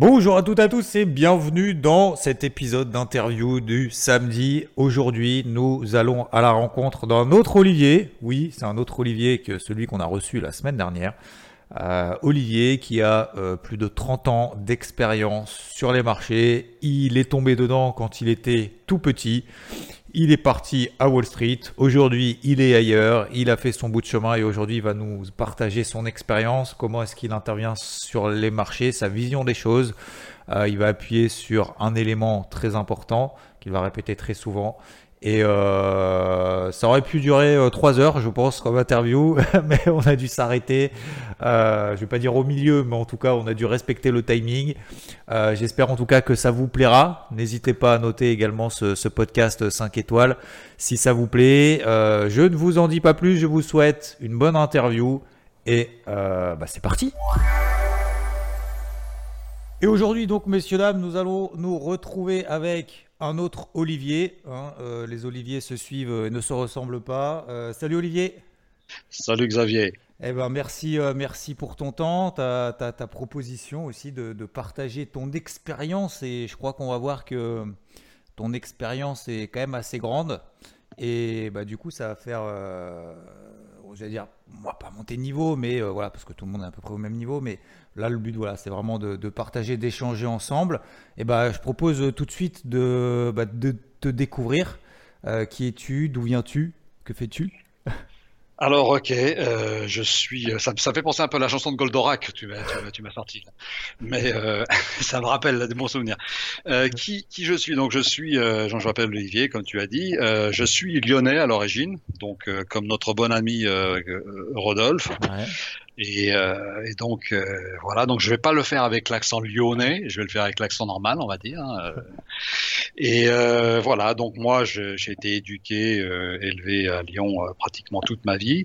Bonjour à toutes et à tous et bienvenue dans cet épisode d'interview du samedi. Aujourd'hui, nous allons à la rencontre d'un autre Olivier. Oui, c'est un autre Olivier que celui qu'on a reçu la semaine dernière. Euh, Olivier qui a euh, plus de 30 ans d'expérience sur les marchés. Il est tombé dedans quand il était tout petit. Il est parti à Wall Street. Aujourd'hui, il est ailleurs. Il a fait son bout de chemin et aujourd'hui, il va nous partager son expérience. Comment est-ce qu'il intervient sur les marchés, sa vision des choses. Euh, il va appuyer sur un élément très important qu'il va répéter très souvent. Et euh, ça aurait pu durer euh, trois heures, je pense, comme interview, mais on a dû s'arrêter. Euh, je vais pas dire au milieu, mais en tout cas, on a dû respecter le timing. Euh, J'espère en tout cas que ça vous plaira. N'hésitez pas à noter également ce, podcast 5 étoiles si ça vous plaît. Euh, je ne vous en dis pas plus. Je vous souhaite une bonne interview et bah, c'est parti. Et aujourd'hui, donc, messieurs, dames, nous allons nous retrouver avec un autre Olivier. Hein, euh, les Oliviers se suivent et ne se ressemblent pas. Euh, salut Olivier. Salut Xavier. Eh ben merci, euh, merci pour ton temps, ta, ta, ta proposition aussi de, de, partager ton expérience et je crois qu'on va voir que ton expérience est quand même assez grande et bah, du coup ça va faire, j'allais dire, moi pas monter de niveau, mais euh, voilà parce que tout le monde est à peu près au même niveau, mais là le but voilà c'est vraiment de, partager, d'échanger ensemble. Et bah je propose tout de suite de, bah, te découvrir. Euh, qui es-tu? D'où viens-tu? Que fais-tu? Alors, ok, euh, je suis. Ça, ça fait penser un peu à la chanson de Goldorak tu m'as, tu, m'as sorti, là. mais euh, ça me rappelle des bons souvenirs. Euh, qui, qui je suis? Donc, je suis euh, Jean, je m'appelle Olivier, comme tu as dit. Euh, je suis lyonnais à l'origine, donc euh, comme notre bon ami Rodolphe. Ouais. Et, euh, et, donc euh, voilà, donc je vais pas le faire avec l'accent lyonnais, je vais le faire avec l'accent normal, on va dire. Hein. Et euh, voilà, donc moi j'ai été éduqué, élevé à Lyon pratiquement toute ma vie.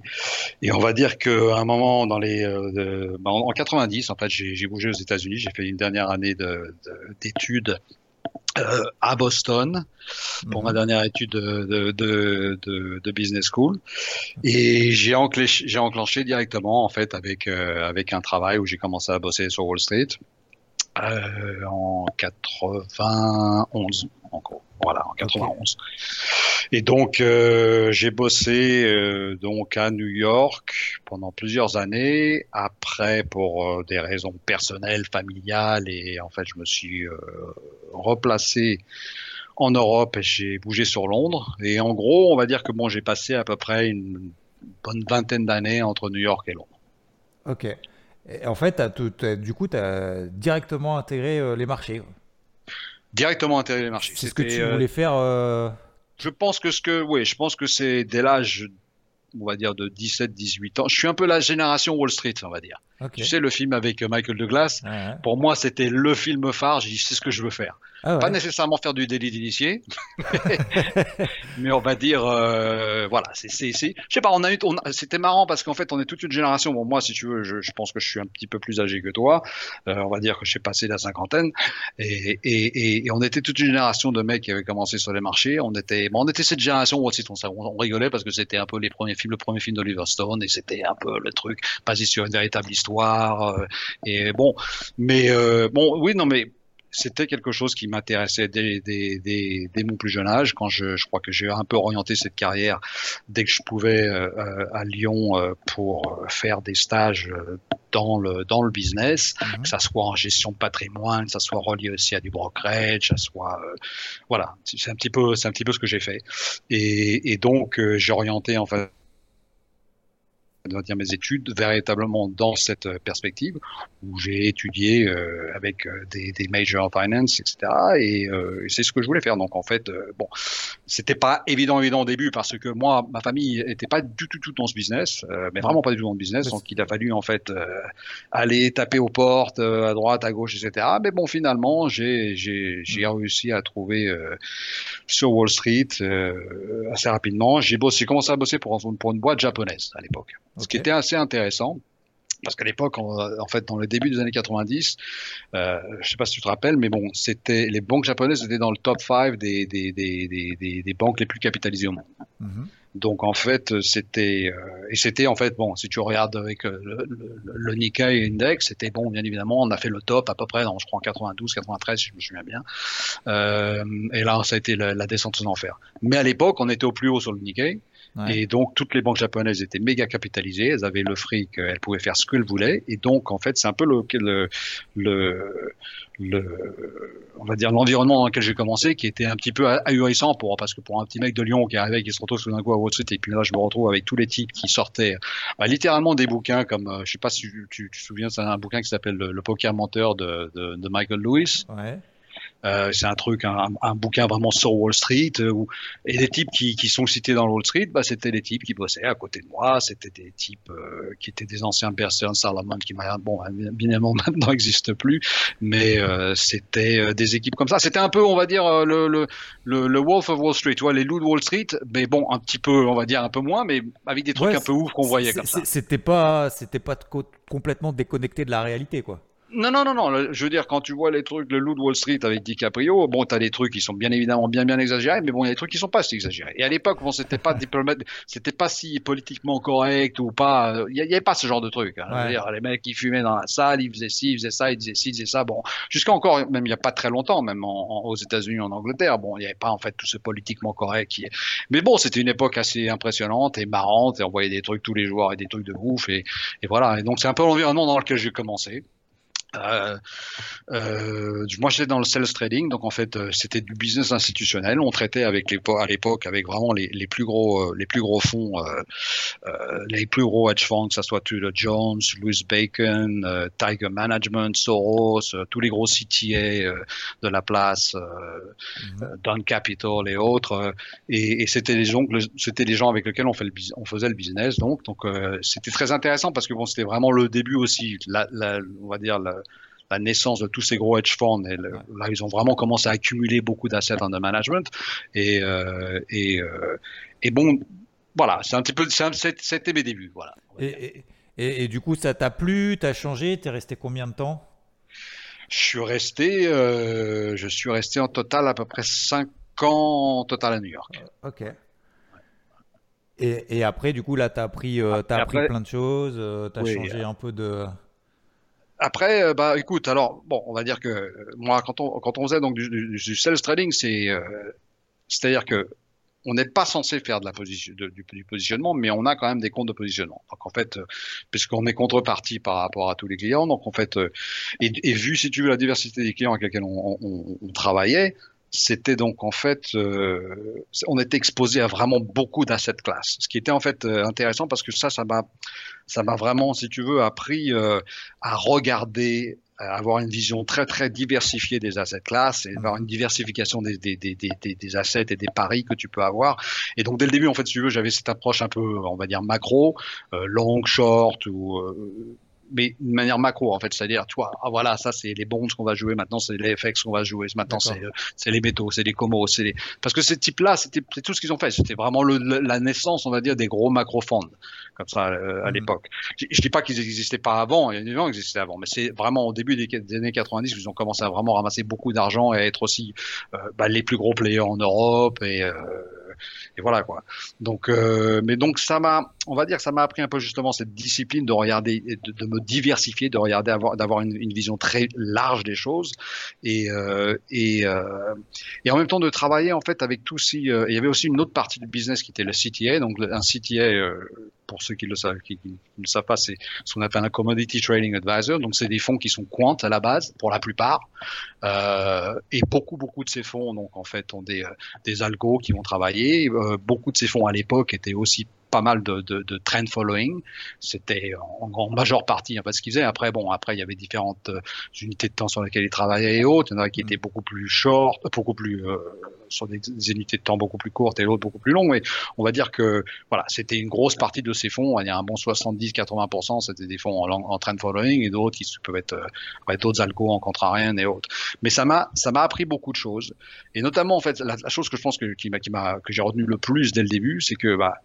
Et on va dire qu'à un moment dans les, de, en, en 90, en fait, j'ai bougé aux États-Unis, j'ai fait une dernière année d'études euh, à Boston pour mmh. ma dernière étude de, de, de, de, de business school et j'ai enclenché, j'ai enclenché directement en fait avec euh, avec un travail où j'ai commencé à bosser sur Wall Street euh, en 91 en gros. Voilà en 91 et donc euh, j'ai bossé euh, donc à New York pendant plusieurs années. Après pour euh, des raisons personnelles familiales et en fait je me suis replacé en Europe et j'ai bougé sur Londres. Et en gros on va dire que bon j'ai passé à peu près une bonne vingtaine d'années entre New York et Londres. Ok. Et en fait, as tout, as, du coup, tu as directement intégré les marchés. Directement intégré les marchés. C'est ce que tu voulais faire euh... Je pense que ce que, oui, je pense que c'est dès l'âge, on va dire de 17-18 ans. Je suis un peu la génération Wall Street, on va dire. Okay. Tu sais, le film avec Michael Douglas, pour moi, c'était le film phare. J'ai dit, c'est ce que je veux faire. Ah ouais. Pas nécessairement faire du délit d'initié, mais on va dire, euh, voilà, c'est, c'est, c'est, je sais pas, on a eu, on, c'était marrant parce qu'en fait, on est toute une génération. Bon, moi, si tu veux, je, je pense que je suis un petit peu plus âgé que toi. Euh, on va dire que j'ai passé la cinquantaine, et, et, et, et, on était toute une génération de mecs qui avaient commencé sur les marchés. On était, bon, on était cette génération où aussi on, on rigolait parce que c'était un peu les premiers films, le premier film d'Oliver Stone, et c'était un peu le truc basé sur une véritable histoire. Euh, et bon, mais euh, bon, oui, non, mais c'était quelque chose qui m'intéressait dès, dès, dès, dès, mon plus jeune âge, quand je, je crois que j'ai un peu orienté cette carrière dès que je pouvais euh, à Lyon euh, pour faire des stages dans le, dans le business, mmh. que ça soit en gestion de patrimoine, que ça soit relié aussi à du brokerage, que ça soit, euh, voilà, c'est un petit peu, c'est un petit peu ce que j'ai fait. Et, et donc, j'ai orienté en fait on va dire mes études véritablement dans cette perspective où j'ai étudié avec des, des majors finance, etc. Et, c'est ce que je voulais faire. Donc en fait, bon, c'était pas évident évident au début parce que moi, ma famille était pas du tout tout dans ce business, mais vraiment pas du tout dans le business. Donc il a fallu en fait aller taper aux portes à droite, à gauche, etc. Mais bon, finalement, j'ai j'ai j'ai réussi à trouver sur Wall Street assez rapidement. J'ai bossé, commencé à bosser pour, pour une boîte japonaise à l'époque, ce qui était assez intéressant. Parce qu'à l'époque, en, fait, dans le début des années 90, euh, je sais pas si tu te rappelles, mais bon, c'était les banques japonaises étaient dans le top 5 des, des, des, des, des banques les plus capitalisées au monde. Mhm. Donc en fait, c'était euh, et c'était en fait bon, si tu regardes avec euh, le, le, le, Nikkei Index, c'était bon, bien évidemment, on a fait le top à peu près dans je crois en 92, 93, si je me souviens bien. Euh, et là, ça a été la, la descente aux enfers. Mais à l'époque, on était au plus haut sur le Nikkei. Et donc, toutes les banques japonaises étaient méga capitalisées. Elles avaient le fric, elles pouvaient faire ce qu'elles voulaient. Et donc, en fait, c'est un peu le, le, le, le, on va dire l'environnement dans lequel j'ai commencé, qui était un petit peu ahurissant pour parce que pour un petit mec de Lyon qui arrivait, qui se retrouve tout d'un coup à Wall Street, et puis là, je me retrouve avec tous les types qui sortaient bah, littéralement des bouquins comme, euh, je sais pas si tu, tu, te souviens, c'est un bouquin qui s'appelle le, Poker Menteur de, de, de Michael Lewis. Ouais. Euh, c'est un truc, un, un, bouquin vraiment sur Wall Street. Euh, et les types qui, qui, sont cités dans Wall Street, bah, c'était des types qui bossaient à côté de moi. C'était des types euh, qui étaient des anciens personnes, Salomon, qui bon, bien évidemment maintenant n'existe plus, mais euh, c'était des équipes comme ça. C'était un peu, on va dire, le, le, le, Wolf of Wall Street, tu vois, les loups de Wall Street, mais bon, un petit peu, on va dire un peu moins, mais avec des trucs un peu ouf qu'on voyait comme ça. C'était pas, c'était pas complètement déconnecté de la réalité, quoi. Non, non, non, non. Je veux dire, quand tu vois les trucs, le loup de Wall Street avec DiCaprio, bon, t'as des trucs qui sont bien évidemment bien, bien exagérés, mais bon, il y a des trucs qui sont pas si exagérés. Et à l'époque, bon, c'était pas diplomate, c'était pas si politiquement correct ou pas. Il y, avait pas ce genre de truc. Hein. Dire, les mecs qui fumaient dans la salle, ils faisaient ci, ils faisaient ça, ils disaient ci, ils disaient ça. Bon, jusqu'à encore, même il y a pas très longtemps, même aux États-Unis, en Angleterre, bon, il y avait pas en fait tout ce politiquement correct qui. Mais bon, c'était une époque assez impressionnante et marrante, et on voyait des trucs tous les jours et des trucs de ouf, et, et voilà. Et donc c'est un peu l'environnement dans lequel j'ai commencé. Euh, euh, moi, j'étais dans le sales trading, donc en fait, euh, c'était du business institutionnel. On traitait avec les, à l'époque avec vraiment les, les, plus gros, les plus gros fonds, les plus gros hedge funds, que ce soit Tudor Jones, Louis Bacon, Tiger Management, Soros, tous les gros CTA de la place, mm Don Capital et autres. et, et c'était les gens, c'était les gens avec lesquels on, fait le, on faisait le business. Donc, donc c'était très intéressant parce que bon, c'était vraiment le début aussi, la, la, on va dire la, la naissance de tous ces gros hedge funds. Et là, ils ont vraiment commencé à accumuler beaucoup d'assets under management. Et, euh, et, euh, et bon, voilà, c'est un petit peu, c'était mes débuts. Voilà. Et, et, et, du coup, ça t'a plu, t'as changé, t'es resté combien de temps? Je suis resté, euh, je suis resté en total à peu près 5 ans en total à New York. Euh, ok. Et, et, après, du coup, là, tu as appris, euh, as appris plein de choses, euh, tu as changé un peu de. Après, euh, bah écoute, alors bon, on va dire que euh, moi, quand on quand on faisait donc du, du, sales trading, euh, c'est-à-dire que on n'est pas censé faire de la position, du, positionnement, mais on a quand même des comptes de positionnement. Donc en fait, puisqu'on est contrepartie par rapport à tous les clients, donc en fait, et, et, vu si tu veux la diversité des clients avec lesquels on, on, on travaillait, c'était donc en fait, euh, on était exposé à vraiment beaucoup d'assets classes, ce qui était en fait euh, intéressant parce que ça, ça m'a, ça m'a vraiment, si tu veux, appris euh, à regarder, à avoir une vision très très diversifiée des assets classes et avoir une diversification des, des, des, des, des assets et des paris que tu peux avoir. Et donc dès le début, en fait, si tu veux, j'avais cette approche un peu, on va dire macro, long, short ou mais d'une manière macro en fait, c'est-à-dire, tu vois, ah, voilà, ça c'est les bonds qu'on va jouer, maintenant c'est les FX qu'on va jouer, maintenant c'est euh, c'est les métaux, c'est les comos, c'est les parce que ces types-là, c'était tout ce qu'ils ont fait, c'était vraiment le, la naissance, on va dire, des gros macro fonds comme ça euh, à mhm. l'époque. Je, je, dis pas qu'ils n'existaient pas avant, il y gens qui existaient avant, mais c'est vraiment au début des, des, années 90 qu'ils ont commencé à vraiment ramasser beaucoup d'argent et à être aussi euh, bah, les plus gros players en Europe et et voilà quoi. Donc, euh, mais donc ça m'a, on va dire ça m'a appris un peu justement cette discipline de regarder, de, me diversifier, de regarder, avoir, d'avoir une, vision très large des choses et euh, et, euh, et en même temps de travailler en fait avec ces. Euh, il y avait aussi une autre partie du business qui était le CTA, donc un CTA pour ceux qui le savent, qui, ne savent pas, c'est ce qu'on appelle un commodity trading advisor. Donc, c'est des fonds qui sont quant à la base, pour la plupart. Euh, et beaucoup, beaucoup de ces fonds, donc en fait, ont des, des algos qui vont travailler. Euh, beaucoup de ces fonds à l'époque étaient aussi pas mal de, de, de trend following. C'était en, en, majeure partie en fait, ce qu'ils faisaient. Après, bon, après il y avait différentes euh, unités de temps sur lesquelles ils travaillaient et autres. Il y en a qui étaient beaucoup plus short, beaucoup plus euh, sur des, des, unités de temps beaucoup plus courtes et l'autre beaucoup plus longues. Mais on va dire que voilà, c'était une grosse partie de ces fonds. Il y a un bon 70-80%, c'était des fonds en, en trend following et d'autres qui peuvent être, euh, d'autres algos en contrarian et autres. Mais ça m'a ça m'a appris beaucoup de choses et notamment en fait la, la chose que je pense que qui m'a qui m'a que j'ai retenu le plus dès le début, c'est que bah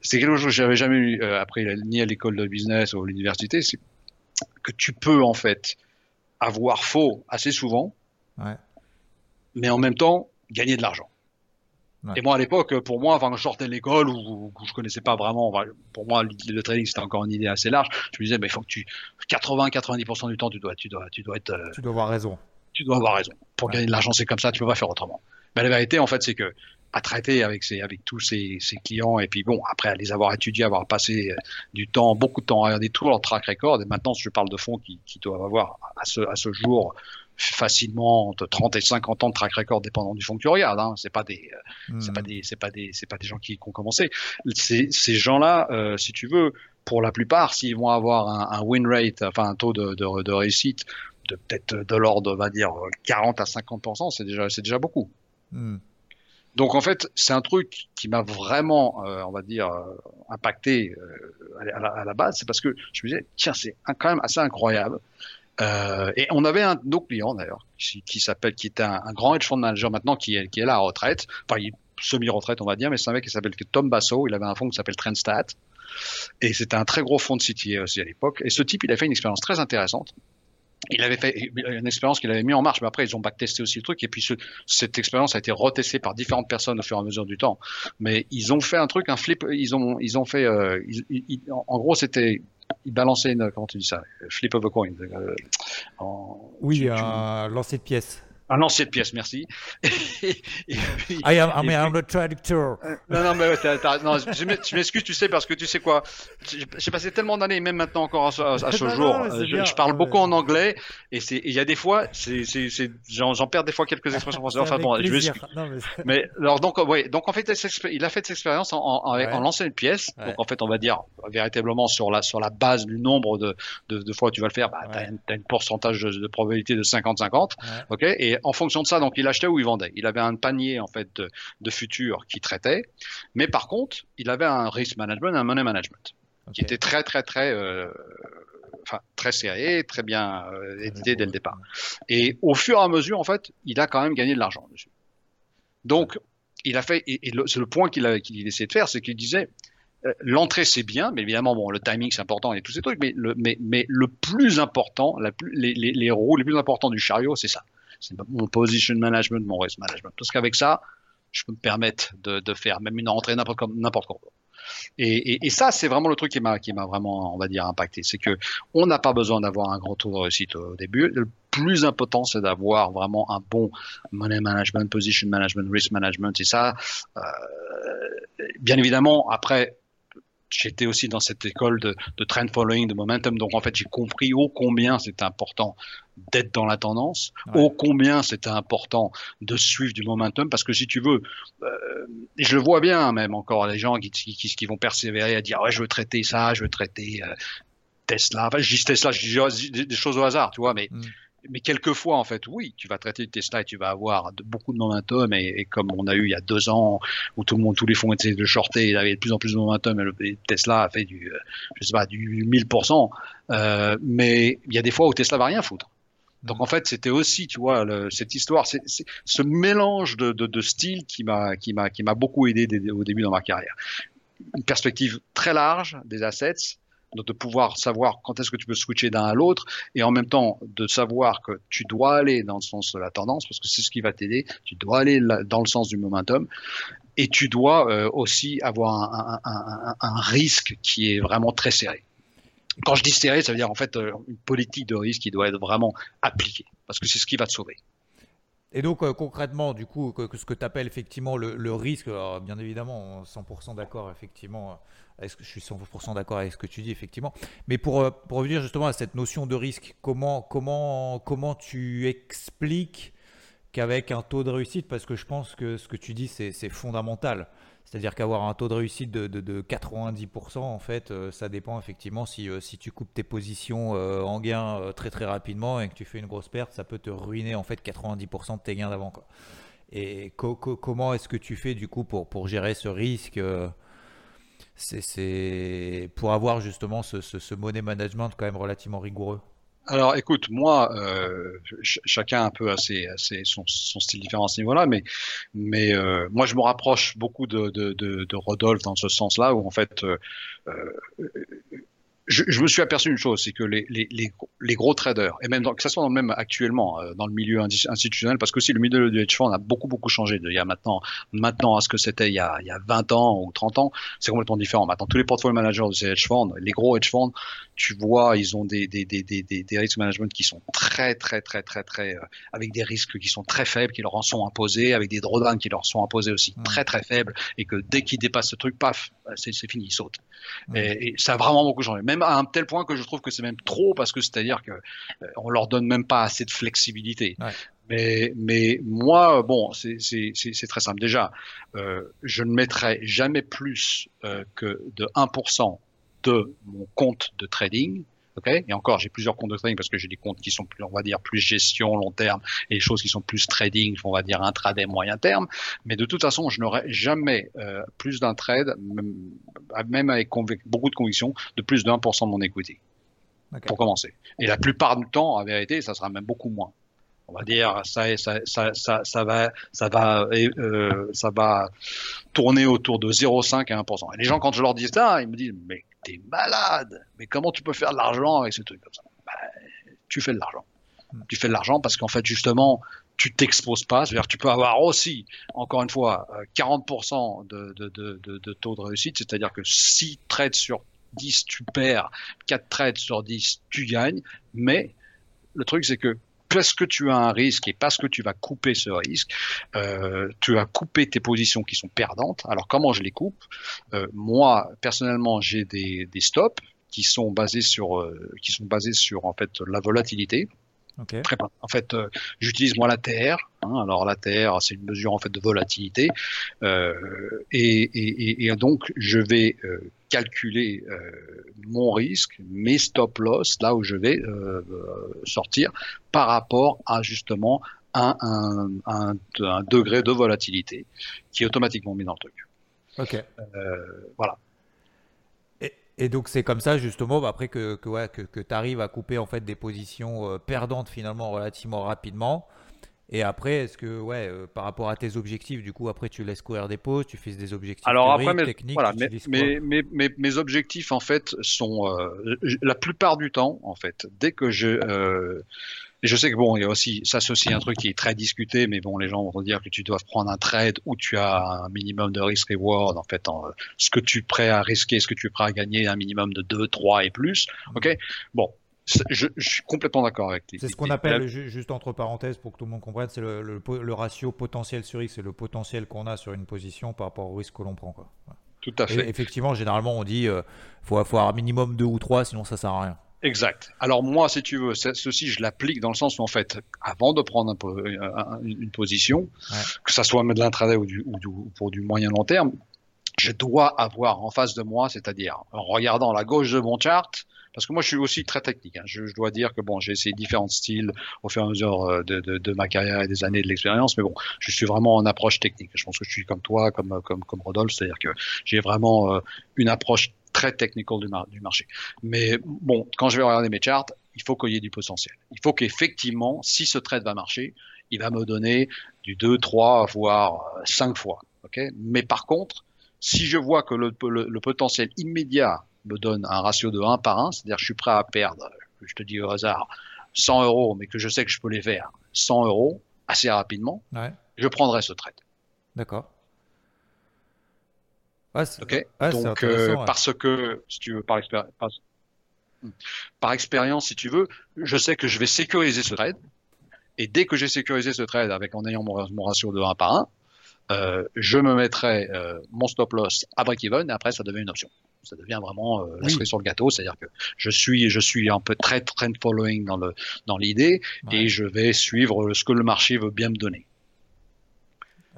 c'est quelque chose que j'avais jamais eu euh, après ni à l'école de business ou à l'université, c'est que tu peux en fait avoir faux assez souvent, ouais. mais en même temps gagner de l'argent. Ouais. Et moi à l'époque, pour moi, avant que je sortais de l'école où, où je connaissais pas vraiment, pour moi le trading c'était encore une idée assez large. Je me disais, bah, il faut que tu 80-90% du temps tu dois, tu dois, tu dois être. euh, Tu dois avoir raison. Tu dois avoir raison. Pour gagner de l'argent, c'est comme ça, tu peux pas faire autrement. Mais la vérité, en fait, c'est que à traiter avec ses, avec tous ses, ses clients et puis bon, après à les avoir étudiés, avoir passé euh, du temps, beaucoup de temps à regarder tout leur track record. Et maintenant, je parle de fonds qui, qui doivent avoir à ce, à ce jour facilement entre 30 et 50 ans de track record dépendant du fonds que tu regardes. Hein. C'est pas des, euh, c'est Hmm. pas des, c'est pas des, c'est pas des gens qui, qui ont commencé. Ces, ces gens-là, euh, si tu veux, pour la plupart, s'ils vont avoir un, un win rate, enfin un taux de, de, de réussite de peut-être de l'ordre, on va dire 40 à 50 c'est déjà, c'est déjà beaucoup. Hmm. Donc en fait, c'est un truc qui m'a vraiment, euh, on va dire, euh, impacté euh, à, la, à la base, c'est parce que je me disais, tiens, c'est quand même assez incroyable. Euh, et on avait un de nos clients d'ailleurs, qui, qui s'appelle, qui était un, un grand hedge fund manager maintenant, qui est, qui est là à retraite, enfin il est semi-retraite on va dire, mais c'est un mec qui s'appelle Tom Basso, il avait un fonds qui s'appelle Trendstat, et c'était un très gros fonds de CTA aussi à l'époque. Et ce type, il a fait une expérience très intéressante. Il avait fait une expérience qu'il avait mis en marche, mais après ils ont backtesté aussi le truc. Et puis ce, cette expérience a été retestée par différentes personnes au fur et à mesure du temps. Mais ils ont fait un truc, un flip. Ils ont, ils ont fait. Euh, ils- ils- en gros, c'était. Ils balançaient une. Comment tu dis ça? Flip of a coin. euh, en- Oui, tu- tu- un lancer de pièces. Un lancer de pièces, merci. et, et puis, I am, I et am the traductor. non, non, mais ouais, non, je m'ex- je m'excuse, tu sais, parce que tu sais quoi, j'ai passé tellement d'années, même maintenant encore à ce, à ce Non, jour, non, euh, je, bien. je parle Ouais. beaucoup en anglais, et il y a des fois, c'est, c'est, c'est, j'en, perds des fois quelques expressions françaises. Enfin bon, je m'excuse. Mais alors donc ouais donc en fait il a fait cette expérience en, en, Ouais. en lançant une pièce Ouais. donc en fait on va dire véritablement sur la sur la base du nombre de de, de fois où tu vas le faire bah, une, t'as une pourcentage de, de probabilité de 50-50 Ouais. ok et en fonction de ça donc il achetait ou il vendait il avait un panier en fait de, de futurs qui traitait mais par contre il avait un risk management un money management qui était très très très euh, enfin très serré très bien euh, édité dès le départ et au fur et à mesure, en fait, il a quand même gagné de l'argent dessus. Donc, il a fait, et, et le, c'est le point qu'il a, qu'il essayait de faire, c'est qu'il disait, euh, l'entrée c'est bien, mais évidemment, bon, le timing c'est important et tous ces trucs, mais le, mais, mais le plus important, la plus, les, les, les roues les plus importants du chariot, c'est ça. C'est mon position management, mon risk management. Parce qu'avec ça, je peux me permettre de, faire même une entrée n'importe quand. Et, ça, c'est vraiment le truc qui m'a qui m'a vraiment, on va dire, impacté. C'est que on n'a pas besoin d'avoir un grand taux de réussite au début. Le plus important, c'est d'avoir vraiment un bon money management, position management, risk management. Et ça, euh, bien évidemment, après, j'étais aussi dans cette école de, de trend following, de momentum. Donc, en fait, j'ai compris ô combien c'était important d'être dans la tendance, Ouais. ô combien c'était important de suivre du momentum. Parce que si tu veux, euh, je le vois bien, même encore, les gens qui, qui, qui, qui vont persévérer à dire, ouais, je veux traiter ça, je veux traiter euh, Tesla. Enfin, je dis Tesla, je dis des, des choses au hasard, tu vois, mais Mm. Mais quelquefois, en fait, oui, tu vas traiter Tesla et tu vas avoir beaucoup de momentum. Et, comme on a eu il y a deux ans, où tout le monde, tous les fonds étaient de shorter, il avait de plus en plus de momentum, et Tesla a fait du, euh, je sais pas, du 1000%. Euh, mais il y a des fois où Tesla va rien foutre. Donc en fait, c'était aussi, tu vois, cette histoire, ce mélange de, styles qui m'a beaucoup aidé au début dans ma carrière. Une perspective très large des assets, de pouvoir savoir quand est-ce que tu peux switcher d'un à l'autre, et en même temps de savoir que tu dois aller dans le sens de la tendance, parce que c'est ce qui va t'aider. Tu dois aller dans le sens du momentum, et tu dois euh, aussi avoir un, un risque qui est vraiment très serré. Quand je dis serré, ça veut dire en fait euh, une politique de risque qui doit être vraiment appliquée, parce que c'est ce qui va te sauver. Et donc euh, concrètement, du coup, ce que tu appelles effectivement le, risque, alors, bien évidemment, 100% d'accord, effectivement, euh, avec ce que- je suis 100% d'accord avec ce que tu dis, effectivement. Mais pour, euh, pour revenir justement à cette notion de risque, comment, comment, comment tu expliques qu'avec un taux de réussite, parce que je pense que ce que tu dis, c'est fondamental, C'est-à-dire qu'avoir un taux de réussite de, de, 90%, en fait, euh, ça dépend effectivement si, euh, si tu coupes tes positions euh, en gain très très rapidement et que tu fais une grosse perte, ça peut te ruiner en fait 90% de tes gains d'avant. Et comment est-ce que tu fais du coup pour, pour gérer ce risque C'est pour avoir justement ce, ce, ce money management quand même relativement rigoureux? Alors, écoute, moi, euh, chacun un peu assez, assez son, son, style différent à ce niveau-là, mais, mais euh, moi, je me rapproche beaucoup de, de, de, de Rodolphe dans ce sens-là, où en fait, euh, euh je, je, me suis aperçu une chose, c'est que les, les, les, gros traders, et même dans, que ce soit dans le même actuellement, euh, dans le milieu institutionnel, parce que aussi le milieu du hedge fund a beaucoup, beaucoup changé de, il y a maintenant, maintenant à ce que c'était il, y a, il y a 20 ans ou 30 ans, c'est complètement différent. Maintenant, tous les portfolio managers de ces hedge funds, les gros hedge funds, tu vois, ils ont des, des, des, des, des risques management qui sont très, très, très, très, très, euh, avec des risques qui sont très faibles, qui leur en sont imposés, avec des drawdowns qui leur sont imposés aussi très, très faibles, et que dès qu'ils dépassent ce truc, paf, c'est fini, ils sautent. Et, et, ça a vraiment beaucoup changé. Même à un tel point que je trouve que c'est même trop parce que c'est-à-dire que euh, on leur donne même pas assez de flexibilité. Mais, mais moi, bon, c'est très simple. Déjà, euh, je ne mettrai jamais plus euh, que de 1% de mon compte de trading Okay et encore, j'ai plusieurs comptes de trading parce que j'ai des comptes qui sont plus, on va dire, plus gestion long terme et des choses qui sont plus trading, on va dire intraday moyen terme. Mais de toute façon, je n'aurai jamais euh, plus d'un trade, même, avec beaucoup de conviction, de plus pour cent de mon equity. Pour commencer. Et la plupart du temps, en vérité, ça sera même beaucoup moins on va dire ça ça ça ça, ça va ça va euh, ça va tourner autour de 0,5 à 1%. Et les gens quand je leur dis ça, ils me disent mais t'es malade. Mais comment tu peux faire de l'argent avec ce truc comme ça? Bah, Tu fais de l'argent. Hmm. Tu fais de l'argent parce qu'en fait, justement, tu t'exposes pas. C'est-à-dire tu peux avoir aussi, encore une fois, 40% euh, de, de, de, de, taux de réussite. C'est-à-dire que 6 trades sur 10, tu perds. 4 trades sur 10, tu gagnes. Mais le truc, c'est que parce que tu as un risque et parce que tu vas couper ce risque, euh, tu as coupé tes positions qui sont perdantes. Alors comment je les coupe? Euh, Moi, personnellement, j'ai des, des, stops qui sont basés sur euh, qui sont basés sur en fait la volatilité. Okay. En fait, euh, j'utilise moi la TR. Hein, alors la TR, c'est une mesure en fait de volatilité, euh, et, et, et, donc je vais euh, calculer euh, mon risque, mes stop loss, là où je vais euh, sortir, par rapport à justement un, un, un, un, degré de volatilité qui est automatiquement mis dans le truc. Ok. voilà. Et donc c'est comme ça justement bah, après que, que, ouais, que, que tu arrives à couper en fait des positions euh, perdantes finalement relativement rapidement. Et après, est-ce que ouais, euh, par rapport à tes objectifs, du coup après tu laisses courir des pauses, tu fais des objectifs Alors après, mes, techniques, voilà, mes, mes, mes, mes, objectifs en fait sont euh, la plupart du temps en fait dès que je et je sais que bon, il y a aussi, ça c'est aussi un truc qui est très discuté, mais bon, les gens vont dire que tu dois prendre un trade où tu as un minimum de risk reward, en fait, en, ce que tu es prêt à risquer, ce que tu es prêt à gagner, un minimum de 2, 3 et plus. Ok? Bon. Je, je, suis complètement d'accord avec C'est ce qu'on appelle, juste entre parenthèses pour que tout le monde comprenne, c'est le, le, ratio potentiel sur risque, c'est le potentiel qu'on a sur une position par rapport au risque que l'on prend. Quoi. Tout à fait. Et effectivement, généralement, on dit euh, faut, faut avoir un minimum 2 ou 3, sinon ça sert à rien. Exact. Alors moi, si tu veux, ceci, je l'applique dans le sens où en fait, avant de prendre un, une position, que ça soit de l'intraday ou, du, ou, du, pour du moyen long terme, je dois avoir en face de moi, c'est-à-dire en regardant la gauche de mon chart, parce que moi je suis aussi très technique. Hein. Je, je, dois dire que bon, j'ai essayé différents styles au fur et à mesure euh, de, de, de ma carrière et des années de l'expérience, mais bon, je suis vraiment en approche technique. Je pense que je suis comme toi, comme comme comme Rodolphe, c'est-à-dire que j'ai vraiment euh, une approche très technical du, du, marché. Mais bon, quand je vais regarder mes charts, il faut qu'il y ait du potentiel. Il faut qu'effectivement, si ce trade va marcher, il va me donner du 2, 3, voire 5 fois. Okay Mais par contre, si je vois que le, le, potentiel immédiat me donne un ratio de 1 par 1, c'est-à-dire je suis prêt à perdre, je te dis au hasard, 100 euros, mais que je sais que je peux les faire 100 euros assez rapidement, ouais. je prendrai ce trade. D'accord ok. Donc euh, parce que si tu veux par expérience, par, expérience, si tu veux, je sais que je vais sécuriser ce trade. Et dès que j'ai sécurisé ce trade avec en ayant mon, mon ratio de 1 par 1, euh, je me mettrai euh, mon stop loss à break-even et après ça devient une option. Ça devient vraiment euh, la cerise sur le gâteau, c'est-à-dire que je suis je suis un peu très trend following dans le dans l'idée ouais. et je vais suivre ce que le marché veut bien me donner.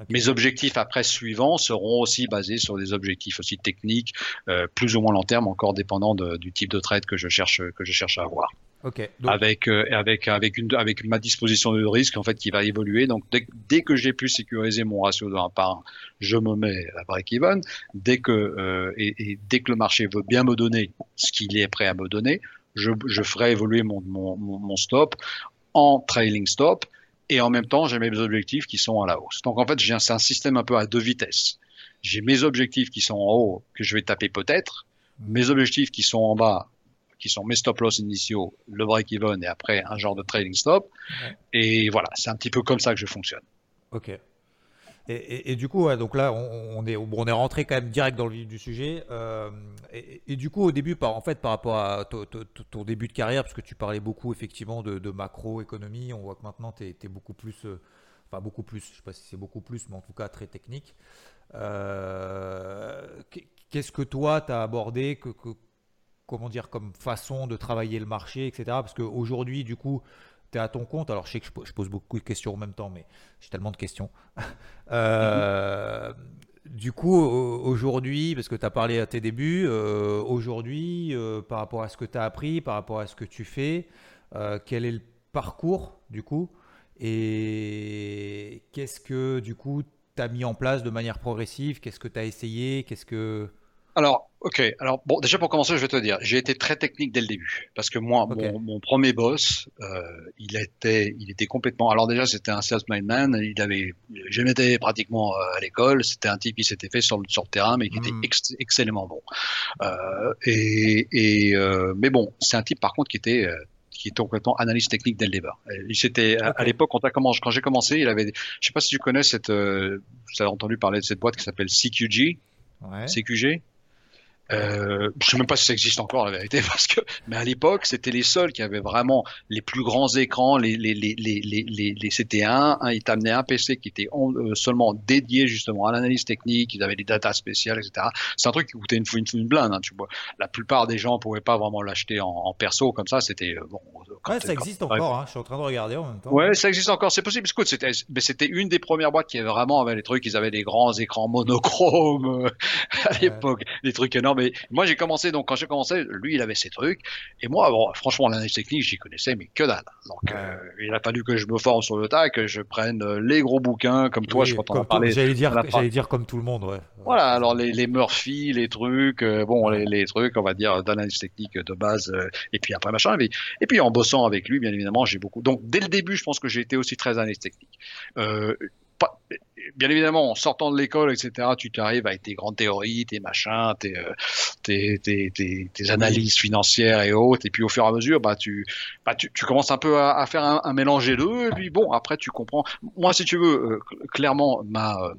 Mes objectifs après suivants seront aussi basés sur des objectifs aussi techniques, euh, plus ou moins long terme, encore dépendant de, du type de trade que je cherche que je cherche à avoir. Ok. Avec euh, avec avec une avec ma disposition de risque en fait qui va évoluer. Donc dès, que j'ai pu sécuriser mon ratio de 1 par 1, je me mets à break-even. Dès que euh, et, dès que le marché veut bien me donner ce qu'il est prêt à me donner, je, je ferai évoluer mon, mon, mon stop en trailing stop et en même temps j'ai mes objectifs qui sont à la hausse. Donc en fait j'ai un système un peu à deux vitesses. J'ai mes objectifs qui sont en haut que je vais taper peut-être, mes objectifs qui sont en bas qui sont mes stop loss initiaux, le break-even et après un genre de trading stop. Ouais. Et voilà, c'est un petit peu comme ça que je fonctionne. Ok. Et, et, et du coup, ouais, donc là, on, on, est, on est rentré quand même direct dans le vif du sujet. Euh, et, et, du coup, au début, par, en fait, par rapport à ton, début de carrière, parce que tu parlais beaucoup effectivement de, de macroéconomie, on voit que maintenant, tu es, es, beaucoup plus, euh, enfin beaucoup plus, je sais pas si c'est beaucoup plus, mais en tout cas très technique. Euh, Qu'est-ce que toi, tu as abordé que, que, comment dire, comme façon de travailler le marché, etc. Parce qu'aujourd'hui, du coup, tu es à ton compte. Alors, je sais que je pose beaucoup de questions en même temps, mais j'ai tellement de questions. euh, -hmm. Du coup, aujourd'hui, parce que tu as parlé à tes débuts, euh, aujourd'hui, euh, par rapport à ce que tu as appris, par rapport à ce que tu fais, quel est le parcours, du coup? Et qu'est-ce que, du coup, tu as mis en place de manière progressive? Qu'est-ce que tu as essayé? Qu'est-ce que... Alors, ok. Alors, bon, déjà pour commencer, je vais te dire, j'ai été très technique dès le début, parce que moi, okay. mon, mon, premier boss, euh, il était, il était complètement. Alors déjà, c'était un salesman man. Il avait jamais été pratiquement euh, à l'école. C'était un type qui s'était fait sur le sur le terrain, mais qui mmh. était ex excellemment bon. Euh, et, et euh, mais bon, c'est un type par contre qui était euh, qui était complètement analyste technique dès le départ. C'était okay. à l'époque quand, quand j'ai commencé, il avait, je sais pas si tu connais cette, euh, tu as entendu parler de cette boîte qui s'appelle CQG, ouais. CQG. Euh, je sais même pas si ça existe encore la vérité parce que mais à l'époque c'était les seuls qui avaient vraiment les plus grands écrans les les les les les, les c'était un, ils t'amenaient un PC qui était euh, seulement dédié justement à l'analyse technique ils avaient des datas spéciales etc c'est un truc qui coûtait une, une, une blinde hein, tu vois. La plupart des gens pouvaient pas vraiment l'acheter en, en, perso comme ça c'était euh, bon ouais, ça existe quand, encore hein. je suis en train de regarder en même temps. Ouais ça existe encore c'est possible. C'était mais c'était une des premières boîtes qui avait vraiment avait les trucs ils avaient des grands écrans monochromes à l'époque ouais. des trucs énormes mais moi j'ai commencé donc quand j'ai commencé lui il avait ses trucs. Et moi bon franchement l'analyse technique j'y connaissais mais que dalle. Donc euh, il a fallu que je me forme sur le tas que je prenne euh, les gros bouquins comme toi oui, je crois parler j'allais dire j'allais dire comme tout le monde ouais. Voilà alors les, les Murphy les trucs euh, bon les, les, trucs on va dire d'analyse technique de base euh, et puis après machin et, et puis en bossant avec lui bien évidemment j'ai beaucoup donc dès le début je pense que j'ai été aussi très analyse technique. Euh, bien évidemment, en sortant de l'école, etc., tu t'arrives avec tes grandes théories, tes machins, tes, euh, tes, tes, tes, tes, analyses financières et autres, et puis au fur et à mesure, bah, tu, bah, tu, tu commences un peu à, à faire un, un, mélange des deux, et puis bon, après, tu comprends. Moi, si tu veux, euh, clairement, ma, euh,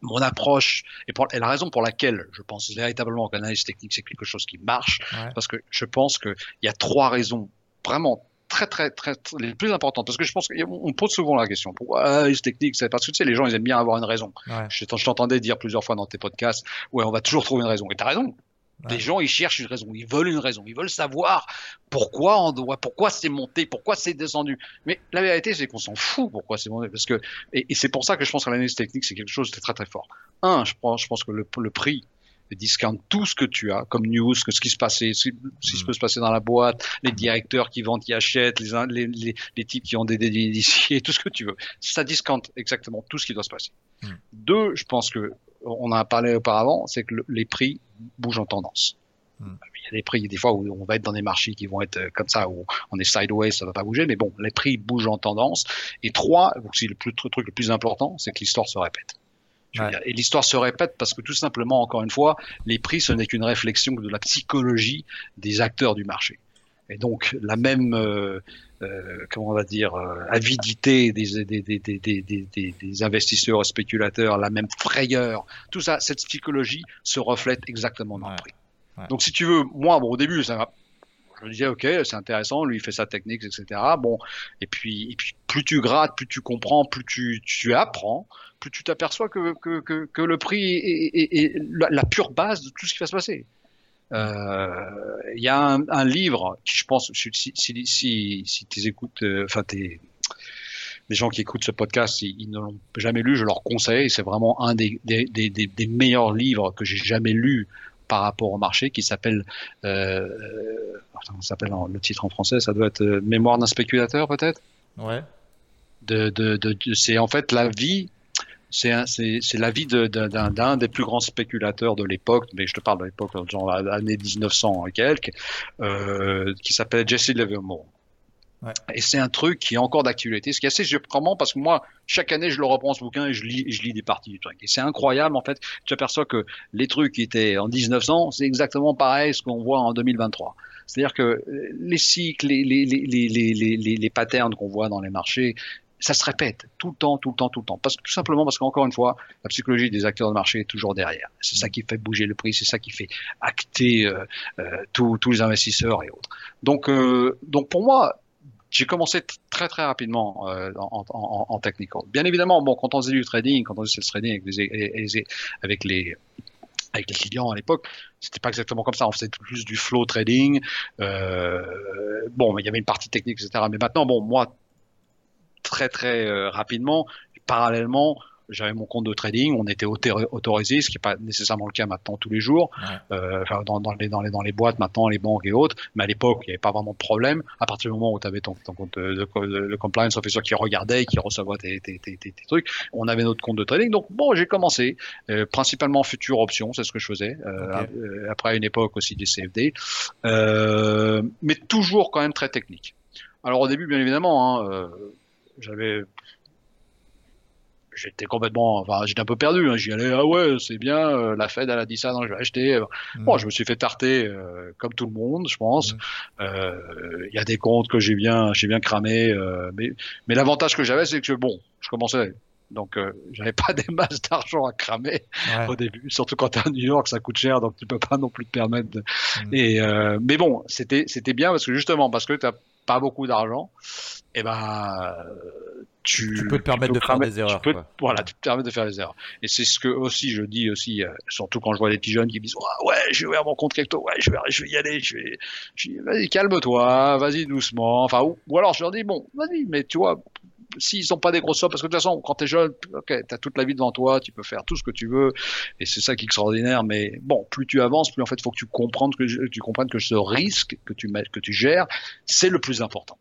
mon approche et, pour, et, la raison pour laquelle je pense véritablement que l'analyse technique c'est quelque chose qui marche, ouais. parce que je pense qu'il y a trois raisons vraiment très, très, très, très, les plus importantes. Parce que je pense qu'on pose souvent la question. Pourquoi ah, technique C'est parce que tu sais, les gens, ils aiment bien avoir une raison. Ouais. Je, je t'entendais dire plusieurs fois dans tes podcasts, ouais, on va toujours trouver une raison. Et t'as raison. Ouais. Les gens, ils cherchent une raison, ils veulent une raison, ils veulent savoir pourquoi on doit, pourquoi c'est monté, pourquoi c'est descendu. Mais la vérité, c'est qu'on s'en fout pourquoi c'est monté, parce que et, et c'est pour ça que je pense que l'analyse technique c'est quelque chose de très très fort. Un, je pense, je pense que le, le prix discount tout ce que tu as comme news, que ce qui se passait, ce, ce qui mmh. peut se passer dans la boîte, les directeurs qui vendent, qui achètent, les, les, les, les types qui ont des dédits initiés, tout ce que tu veux. Ça discount exactement tout ce qui doit se passer. Mmh. Deux, je pense que on en a parlé auparavant, c'est que le, les prix bougent en tendance. Mmh. Il y a des prix, des fois où on va être dans des marchés qui vont être comme ça, où on est sideways, ça va pas bouger, mais bon, les prix bougent en tendance. Et trois, c'est le, plus, le truc le plus important, c'est que l'histoire se répète. Ouais. Et l'histoire se répète parce que tout simplement, encore une fois, les prix, ce n'est qu'une réflexion de la psychologie des acteurs du marché. Et donc, la même, euh, euh, comment on va dire, euh, avidité des, des, des, des, des investisseurs spéculateurs, la même frayeur, tout ça, cette psychologie se reflète exactement dans ouais. le prix. Ouais. Donc, si tu veux, moi, bon, au début, ça m'a je me disais ok c'est intéressant lui il fait sa technique etc bon et puis et puis plus tu grattes plus tu comprends plus tu tu apprends plus tu t'aperçois que, que, que, le prix est, la, pure base de tout ce qui va se passer il euh, y a un, livre qui je pense si si si, si tu écoutes enfin euh, des gens qui écoutent ce podcast, ils, ne l'ont jamais lu, je leur conseille. C'est vraiment un des, des, des meilleurs livres que j'ai jamais lu par rapport au marché qui s'appelle, euh, s'appelle le titre en français, ça doit être euh, Mémoire d'un spéculateur peut-être? Ouais. De, de, de, c'est en fait la vie c'est la vie d'un des plus grands spéculateurs de l'époque, mais je te parle de l'époque, genre l'année 1900 et quelques, euh, qui s'appelle Jesse Livermore. Et c'est un truc qui est encore d'actualité, ce qui est assez surprenant parce que moi, chaque année, je le reprends ce bouquin et je lis, je lis des parties du truc. Et c'est incroyable, en fait. Tu aperçois que les trucs qui étaient en 1900, c'est exactement pareil ce qu'on voit en 2023. C'est-à-dire que les cycles, les, les, les, les, les, les patterns qu'on voit dans les marchés, ça se répète tout le temps, tout le temps, tout le temps. Parce, tout simplement parce qu'encore une fois, la psychologie des acteurs de marché est toujours derrière. C'est ça qui fait bouger le prix, c'est ça qui fait acter euh, euh, tous les investisseurs et autres. Donc, euh, donc pour moi, j'ai commencé très très rapidement euh, en, en, en technical. Bien évidemment, bon, quand on faisait du trading, quand on faisait le trading avec les, avec les avec les clients à l'époque, c'était pas exactement comme ça. On faisait plus du flow trading. Euh, bon, il y avait une partie technique, etc. Mais maintenant, bon, moi, très très euh, rapidement, parallèlement, j'avais mon compte de trading, on était autorisé, ce qui n'est pas nécessairement le cas maintenant tous les jours, euh, dans, dans, les, dans, les, dans les boîtes maintenant, les banques et autres, mais à l'époque, il n'y avait pas vraiment de problème. À partir du moment où tu avais ton, ton compte de, de, compliance officer qui regardait, qui recevait tes, tes, tes, tes, trucs, on avait notre compte de trading. Donc bon, j'ai commencé, euh, principalement future option, c'est ce que je faisais, euh, euh après une époque aussi des CFD, euh, mais toujours quand même très technique. Alors au début, bien évidemment, hein, euh, j'avais j'étais complètement, enfin, j'étais un peu perdu. Hein. J'y allais, ah ouais, c'est bien, euh, la Fed, elle a dit ça, non, je vais acheter. Mm. Bon, je me suis fait tarter euh, comme tout le monde, je pense. Mm. Euh, il y a des comptes que j'ai bien, j'ai bien cramé, mais, mais l'avantage que j'avais, c'est que bon, je commençais. Donc, j'avais pas des masses d'argent à cramer au début, surtout quand tu es à New York, ça coûte cher, donc tu peux pas non plus te permettre. De... Mm. Et mais bon, c'était c'était bien parce que justement parce que tu pas beaucoup d'argent, et eh ben tu, peux te permettre de faire des erreurs. voilà, tu te permets de faire des erreurs. Et c'est ce que aussi je dis aussi, euh, surtout quand je vois des petits jeunes qui me disent ouais, je vais ouvrir mon compte crypto, ouais, je vais, je vais y aller, je vais, vas-y, calme-toi, vas-y doucement. Enfin, ou, alors je leur dis bon, vas-y, mais tu vois, s'ils sont pas des gros sommes, parce que de toute façon, quand tu es jeune, ok, tu as toute la vie devant toi, tu peux faire tout ce que tu veux, et c'est ça qui est extraordinaire, mais bon, plus tu avances, plus en fait, il faut que tu comprennes que, tu comprennes que ce risque que tu, que tu gères, c'est le plus important.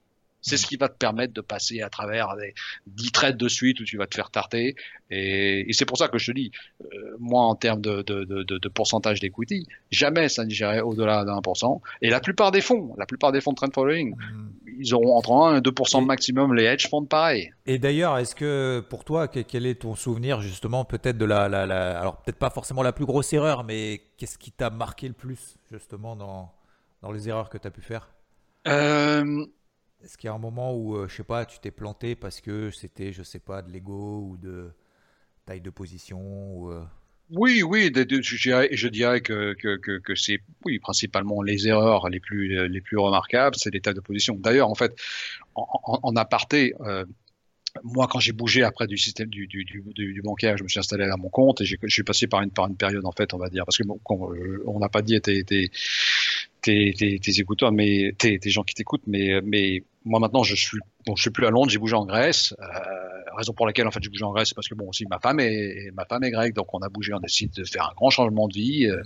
C'est ce qui va te permettre de passer à travers des 10 trades de suite où tu vas te faire tarter. Et, c'est pour ça que je te dis, euh, moi, en termes de, de, de, de pourcentage d'equity, jamais ça ne gérait au-delà d'un pour cent. Et la plupart des fonds, la plupart des fonds de trend following, mm. ils auront entre 1 et 2% maximum. Les hedge fonds, pareil. Et d'ailleurs, est-ce que pour toi, quel est ton souvenir justement peut-être de la, la, la alors peut-être pas forcément la plus grosse erreur, mais qu'est-ce qui t'a marqué le plus justement dans, dans les erreurs que tu as pu faire? Euh, est-ce qu'il y a un moment où, euh, je sais pas, tu t'es planté parce que c'était, je sais pas, de l'ego ou de taille de position euh? Oui, oui, je dirais, que, que, que, c'est oui, principalement les erreurs les plus, les plus remarquables, c'est tailles de position. D'ailleurs, en fait, en, aparté, euh, moi, quand j'ai bougé après du système du, du, du, bancaire, je me suis installé à mon compte et je suis passé par une, par une période, en fait, on va dire, parce que on n'a pas dit tes, tes, tes, tes, écouteurs, mais tes, tes gens qui t'écoutent, mais, mais moi maintenant, je suis, bon, je suis plus à Londres, j'ai bougé en Grèce. Euh, raison pour laquelle en fait j'ai bougé en Grèce, c'est parce que bon aussi ma femme est ma femme est grecque, donc on a bougé, on décide de faire un grand changement de vie, euh, mmh.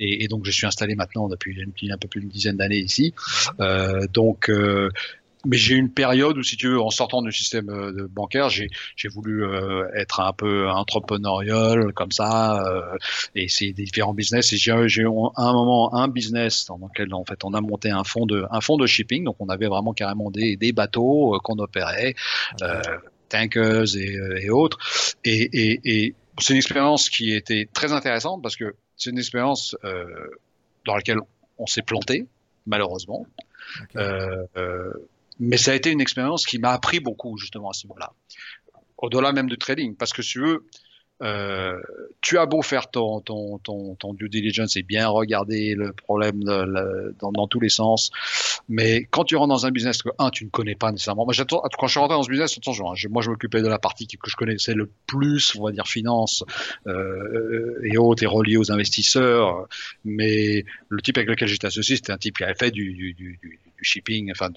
et, et, donc je suis installé maintenant depuis, depuis un peu plus d'une dizaine d'années ici. Euh, donc euh, mais j'ai eu une période où, si tu veux, en sortant du système euh, bancaire, j'ai voulu euh, être un peu entrepreneurial comme ça euh, et essayer des différents business. Et j'ai eu un moment un business dans lequel en fait on a monté un fonds de un fonds de shipping. Donc on avait vraiment carrément des, des bateaux qu'on opérait, euh, tankers et, et autres. Et, et, et c'est une expérience qui était très intéressante parce que c'est une expérience dans laquelle on s'est planté malheureusement. Euh, mais ça a été une expérience qui m'a appris beaucoup justement à ce niveau-là. Au-delà même du trading, parce que si tu euh, tu as beau faire ton, ton, ton, ton, due diligence et bien regarder le problème de, dans, dans, tous les sens, mais quand tu rentres dans un business que, un, tu ne connais pas nécessairement. Moi, quand je suis rentré dans ce business, attention, je, moi, je m'occupais de la partie que je connaissais le plus, on va dire finance euh, et autres, et relié aux investisseurs. Mais le type avec lequel j'étais associé, c'était un type qui avait fait du, du, du, du shipping, enfin,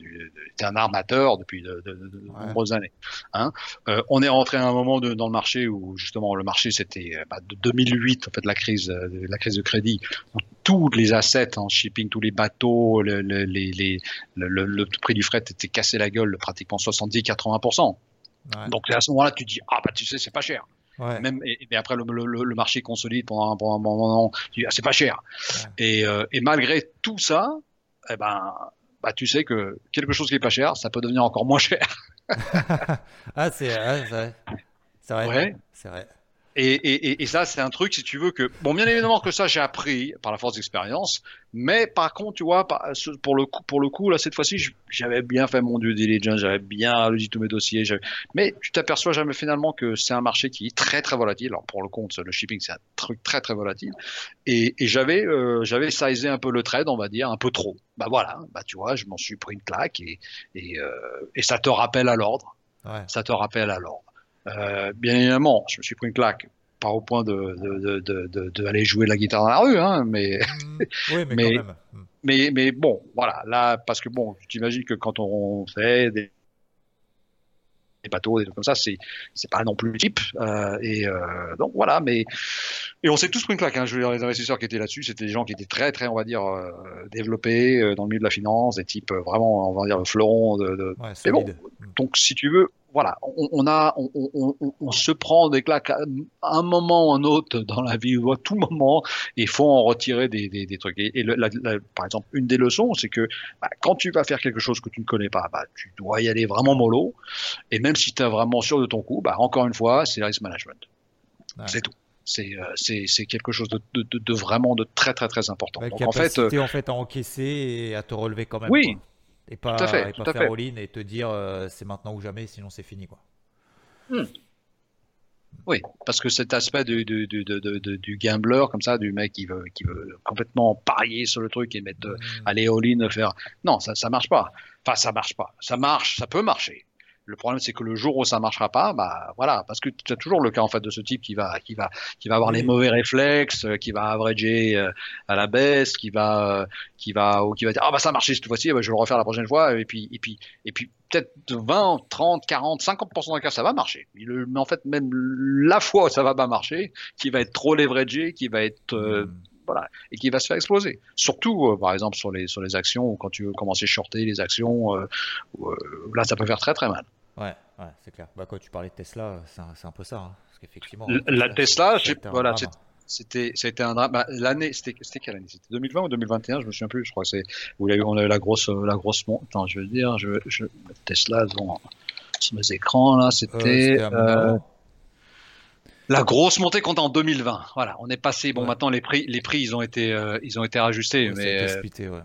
c'était un armateur depuis de, de, de, nombreuses années. Hein. Euh, on est rentré à un moment dans le marché où justement le marché c'était bah, de 2008 en fait la crise, de, la crise de crédit, où tous les assets en shipping, tous les bateaux, le, le, les, les, le, le, prix du fret était cassé la gueule pratiquement 70-80%. Ouais. Donc à ce moment-là, tu dis ah bah tu sais c'est pas cher. Ouais. Même et, et, après le, le, le, marché consolide pendant, pendant un moment, tu dis ah, c'est pas cher. Ouais. Et, euh, et malgré tout ça, eh ben bah, tu sais que quelque chose qui est pas cher, ça peut devenir encore moins cher. ah, c'est vrai. C'est vrai. Et, et, et, ça, c'est un truc, si tu veux, que bon, bien évidemment que ça, j'ai appris par la force d'expérience, mais par contre, tu vois, pour le coup, pour le coup, là, cette fois-ci, j'avais bien fait mon due diligence, j'avais bien audité tous mes dossiers, mais tu t'aperçois jamais finalement que c'est un marché qui est très très volatile. Alors pour le compte, le shipping, c'est un truc très très volatile, et, et j'avais euh, j'avais sizé un peu le trade, on va dire, un peu trop. Bah voilà, bah tu vois, je m'en suis pris une claque, et et, euh, et ça te rappelle à l'ordre. Ouais. Ça te rappelle à l'ordre. Euh, bien évidemment, je me suis pris une claque, pas au point de, de, de, de, de aller jouer de la guitare dans la rue, hein, mais, mmh. oui, mais, mais, quand même. mais, mais bon, voilà, là, parce que bon, tu t'imagines que quand on fait des, des bateaux, des trucs comme ça, c'est c'est pas non plus le type. Euh, et euh, donc voilà, mais et on s'est tous pris une claque. Hein, je veux dire, les investisseurs qui étaient là-dessus, c'était des gens qui étaient très très, on va dire, euh, développés dans le milieu de la finance, des types vraiment, on va dire, le fleuron de. de... Ouais, mais bon, Mmh. donc si tu veux, voilà, on, on a, on, on, on, on, se prend des claques à un moment ou un autre dans la vie ou à tout moment, il faut en retirer des, des, des trucs. Et, et le, la, la, par exemple, une des leçons, c'est que bah, quand tu vas faire quelque chose que tu ne connais pas, bah, tu dois y aller vraiment mollo. Et même si tu es vraiment sûr de ton coup, bah, encore une fois, c'est le risk management. Ouais. C'est tout. C'est c'est quelque chose de, de, de, vraiment de très très très important. Donc, en fait, euh, en fait à encaisser et à te relever quand même. Oui. Quoi. Et pas, tout à fait, et pas tout à faire all-in et te dire euh, c'est maintenant ou jamais, sinon c'est fini. Quoi. Hmm. Oui, parce que cet aspect du, du, du, du, gambler, comme ça, du mec qui veut, qui veut complètement parier sur le truc et mettre, mmh. aller all-in, faire. Non, ça, ça marche pas. Enfin, ça marche pas. Ça marche, ça peut marcher. Le problème, c'est que le jour où ça marchera pas, bah voilà, parce que tu as toujours le cas en fait de ce type qui va, qui va, qui va avoir oui. les mauvais réflexes, qui va averager euh, à la baisse, qui va, euh, qui va, ou qui va dire ah bah ça a marché cette fois-ci, bah, je vais le refaire la prochaine fois, et puis, et puis, et puis peut-être 20, 30, 40, 50% des cas ça va marcher. Mais en fait, même la fois où ça va pas marcher, qui va être trop leveragé, qui va être euh, mmh voilà, et qui va se faire exploser. Surtout, euh, par exemple, sur les, sur les actions, ou quand tu veux commencer à shorter les actions, euh, euh, là, ça peut faire très très mal. Ouais, ouais c'est clair. Bah, quand tu parlais de Tesla, c'est un, un, peu ça. Hein, parce qu'effectivement. La, Tesla, voilà, c'était c'était un drame. Bah, L'année, c'était quelle année? C'était 2020 ou 2021 Je me souviens plus. Je crois que c'est où on a eu la grosse la grosse monte. Attends, je veux dire, je, je Tesla sur mes écrans là, c'était. Euh, la grosse montée compte en 2020. Voilà, on est passé. Bon, ouais. maintenant les prix, les prix, ils ont été, euh, ils ont été rajustés, ouais, mais c'était splitté, ouais.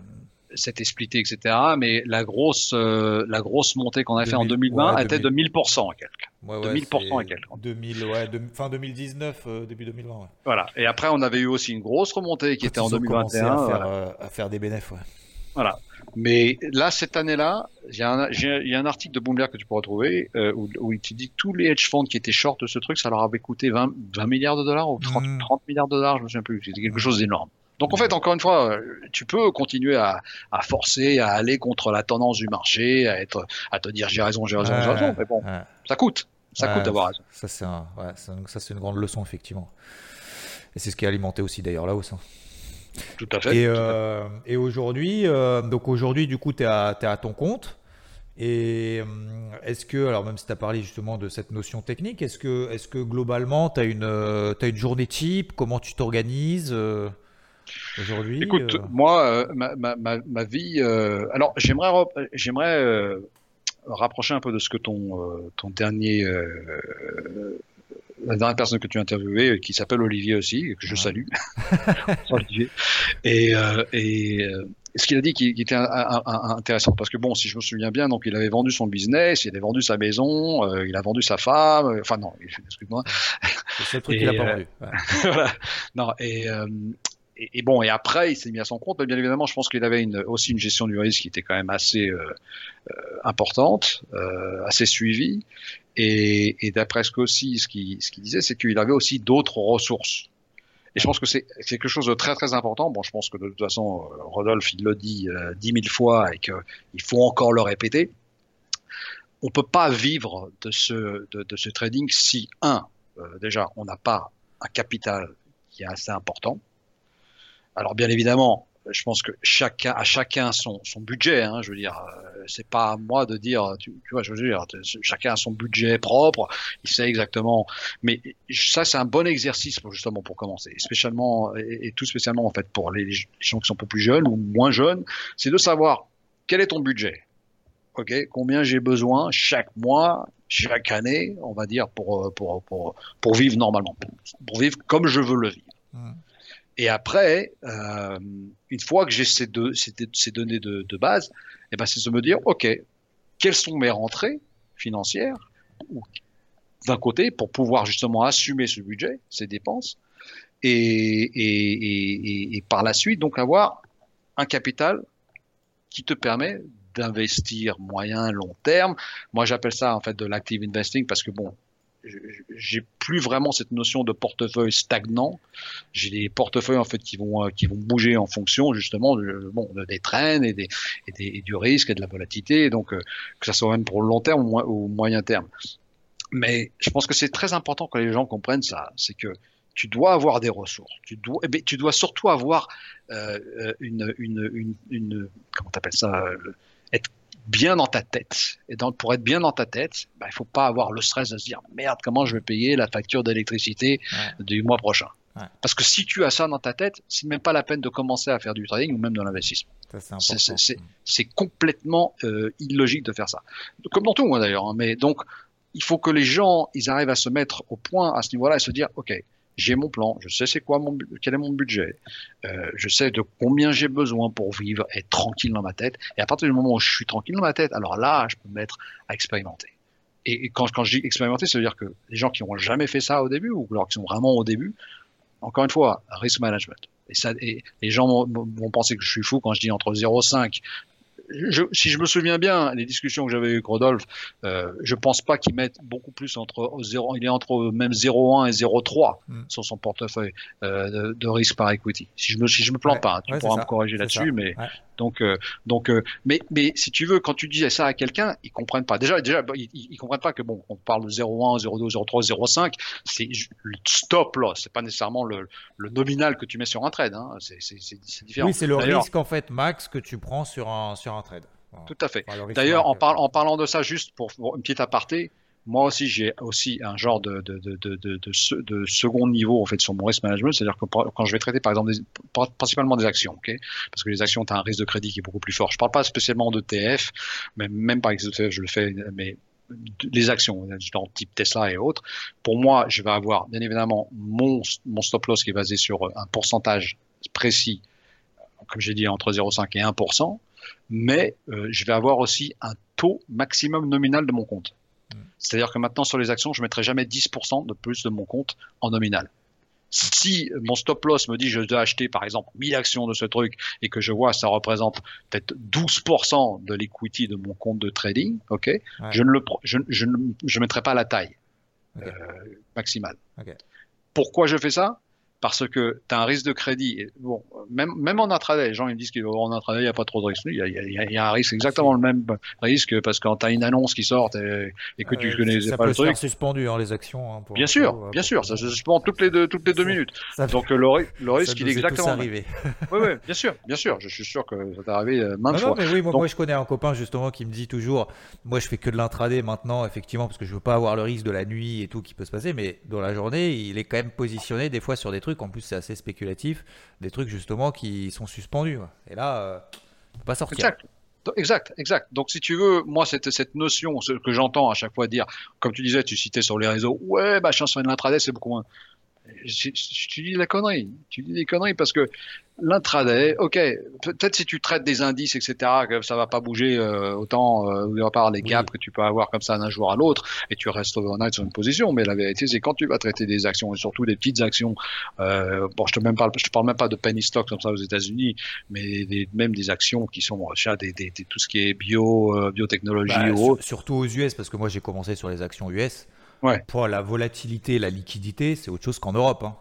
c'était splitté, etc. Mais la grosse, euh, la grosse montée qu'on a 2000, fait en 2020 ouais, était 2000... de 1000% et quelques. Ouais, de 1000% et quelques. 2000, ouais, de, fin 2019, euh, début 2020. Ouais. Voilà. Et après, on avait eu aussi une grosse remontée qui Quand était en 2021. À faire, voilà. à faire des bénéfices. Ouais. Voilà. Mais là, cette année-là, il y, y, a un article de Bloomberg que tu peux retrouver euh, où, où, il te dit que tous les hedge funds qui étaient short de ce truc, ça leur avait coûté 20, 20 milliards de dollars ou 30, mmh. 30 milliards de dollars, je me souviens plus. C'était quelque chose d'énorme. Donc en fait, encore une fois, tu peux continuer à, à, forcer, à aller contre la tendance du marché, à être, à te dire j'ai raison, j'ai raison, ouais, j'ai raison. Mais bon, ouais. ça coûte, ça ouais, coûte d'avoir raison. Ça c'est un, ça c'est une grande leçon effectivement. Et c'est ce qui a alimenté aussi d'ailleurs la hausse. Hein. Tout à fait. Et, euh, et aujourd'hui, euh, donc aujourd'hui, du coup, tu es, es, à ton compte. Et euh, est-ce que, alors même si tu as parlé justement de cette notion technique, est-ce que, est que globalement, tu as, une, as une journée type? Comment tu t'organises aujourd'hui Écoute, moi, ma, ma, ma, vie. alors, j'aimerais j'aimerais rapprocher un peu de ce que ton, ton dernier la dernière personne que tu as interviewée, qui s'appelle Olivier aussi, que je salue. Olivier. Et, euh, et, ce qu'il a dit qui, était intéressant parce que bon, si je me souviens bien, donc il avait vendu son business, il avait vendu sa maison, euh, il a vendu sa femme, euh, enfin non, excuse-moi. C'est le truc qu'il a pas vendu. voilà. Non et, et, bon et après il s'est mis à son compte, mais bien évidemment, je pense qu'il avait une, aussi une gestion du risque qui était quand même assez importante, assez suivie. Et, et d'après ce qu'aussi ce qu'il ce qu'il disait, c'est qu'il avait aussi d'autres ressources. Et je pense que c'est quelque chose de très très important. Bon, je pense que de toute façon, euh, Rodolphe, il le dit euh, dix mille fois et qu'il faut encore le répéter. On peut pas vivre de ce, de, de ce trading si, un, euh, déjà, on n'a pas un capital qui est assez important. Alors, bien évidemment, je pense que chacun à chacun son, budget. Hein, je veux dire, euh, c'est pas à moi de dire, tu, vois, je veux dire, chacun a son budget propre, il sait exactement. Mais ça, c'est un bon exercice pour justement pour commencer, spécialement et, tout spécialement en fait pour les, gens qui sont un peu plus jeunes ou moins jeunes, c'est de savoir quel est ton budget. Ok, combien j'ai besoin chaque mois, chaque année, on va dire pour pour pour pour vivre normalement, pour, vivre comme je veux le vivre. Mmh. Et après, euh, une fois que j'ai ces, ces, données de, base, eh ben, c'est de me dire, OK, quelles sont mes rentrées financières d'un côté pour pouvoir justement assumer ce budget, ces dépenses, et, et, par la suite, donc avoir un capital qui te permet d'investir moyen, long terme. Moi, j'appelle ça en fait de l'active investing parce que bon, j'ai plus vraiment cette notion de portefeuille stagnant. J'ai des portefeuilles en fait qui vont euh, qui vont bouger en fonction justement bon des traînes et des, et des du risque et de la volatilité. Donc euh, que ça soit même pour le long terme ou, moyen terme. Mais je pense que c'est très important que les gens comprennent ça. C'est que tu dois avoir des ressources. Tu dois, eh dois surtout avoir euh, une, une, comment t'appelles ça, être bien dans ta tête. Et donc, pour être bien dans ta tête, bah, il faut pas avoir le stress de se dire merde, comment je vais payer la facture d'électricité du mois prochain? Parce que si tu as ça dans ta tête, c'est même pas la peine de commencer à faire du trading ou même de l'investissement. C'est complètement euh, illogique de faire ça. Comme dans tout, hein, d'ailleurs. Hein. mais donc, il faut que les gens, ils arrivent à se mettre au point à ce niveau-là et se dire, ok, j'ai mon plan, je sais c'est quoi mon, quel est mon budget, euh, je sais de combien j'ai besoin pour vivre, être tranquille dans ma tête. Et à partir du moment où je suis tranquille dans ma tête, alors là, je peux me mettre à expérimenter. Et, quand, quand je dis expérimenter, ça veut dire que les gens qui n'ont jamais fait ça au début, ou alors qui sont vraiment au début, encore une fois, risk management. Et, ça, les gens vont penser que je suis fou quand je dis entre 0,5 je, si je me souviens bien, les discussions que j'avais avec Rodolphe, euh, je pense pas qu'il mette beaucoup plus entre 0, il est entre même 0,1 et 0,3 mm. sur son portefeuille euh, de, de, risque par equity. Si je me, si je me plante pas, hein, tu pourras me corriger là-dessus, mais donc, euh, donc, euh, mais, mais si tu veux, quand tu dis ça à quelqu'un, ils comprennent pas. Déjà, déjà, ils, ils, comprennent pas que bon, on parle de 0,1, 0,2, 0,3, 0,5, c'est le stop là. C'est pas nécessairement le, le, nominal que tu mets sur un trade. Hein. C'est différent. Oui, c'est le risque en fait max que tu prends sur un sur un trade. Tout à fait. D'ailleurs, en, par, en parlant de ça, juste pour, pour une petite aparté, moi aussi, j'ai aussi un genre de, de, de, de, second niveau en fait sur mon risk management, c'est-à-dire que quand je vais traiter par exemple des, principalement des actions, parce que les actions, tu as un risque de crédit qui est beaucoup plus fort. Je parle pas spécialement de TF, mais même par exemple, je le fais, mais les actions, genre type Tesla et autres. Pour moi, je vais avoir bien évidemment mon, mon stop loss qui est basé sur un pourcentage précis, comme j'ai dit entre 0,5 et 1%, mais euh, je vais avoir aussi un taux maximum nominal de mon compte. C'est-à-dire que maintenant, sur les actions, je ne mettrai jamais 10% de plus de mon compte en nominal. Si mon stop loss me dit que je dois acheter par exemple 1000 actions de ce truc et que je vois que ça représente peut-être 12% de l'equity de mon compte de trading, ok, je ne le je, je ne je mettrai pas la taille euh, maximale. Pourquoi je fais ça? Parce que tu as un risque de crédit. bon, même, même en intraday, les gens ils me disent qu'en intraday, il n'y a pas trop de risque. Il y, a, il, y a, un risque, exactement le même risque, parce que quand tu as une annonce qui sort et, et que tu euh, connais pas le truc. Ça suspendu, hein, les actions. Hein, bien sûr, euh, bien sûr, ça se suspend toutes les deux, toutes les deux minutes. Donc le, le risque, il est exactement. Arrivé. oui, oui, bien sûr, bien sûr. Je suis sûr que ça t'est arrivé euh, maintes fois. Non, mais oui, moi, moi, je connais un copain justement qui me dit toujours, moi je fais que de l'intraday maintenant, effectivement, parce que je veux pas avoir le risque de la nuit et tout qui peut se passer, mais dans la journée, il est quand même positionné des fois sur des trucs. En plus, c'est assez spéculatif, des trucs justement qui sont suspendus. Et là, euh, pas sortir. Exact. Exact, exact. Donc, si tu veux, moi, cette, cette notion, ce que j'entends à chaque fois dire, comme tu disais, tu citais sur les réseaux, ouais, bah, chanson de l'intraday, c'est beaucoup moins. Tu dis la connerie. Tu dis des conneries parce que l'intraday, ok, peut-être si tu traites des indices, etc., que ça va pas bouger euh, autant, euh, à part les gaps que tu peux avoir comme ça d'un jour à l'autre, et tu restes overnight sur une position. Mais la vérité, c'est quand tu vas traiter des actions, et surtout des petites actions, euh, bon, je te même parle, je te parle même pas de penny stock comme ça aux États-Unis, mais des, même des actions qui sont, des, des, des, tout ce qui est bio, euh, biotechnologie bah, ou autre. Surtout aux US, parce que moi j'ai commencé sur les actions US. Ouais. Pour la volatilité, la liquidité, c'est autre chose qu'en Europe. Hein.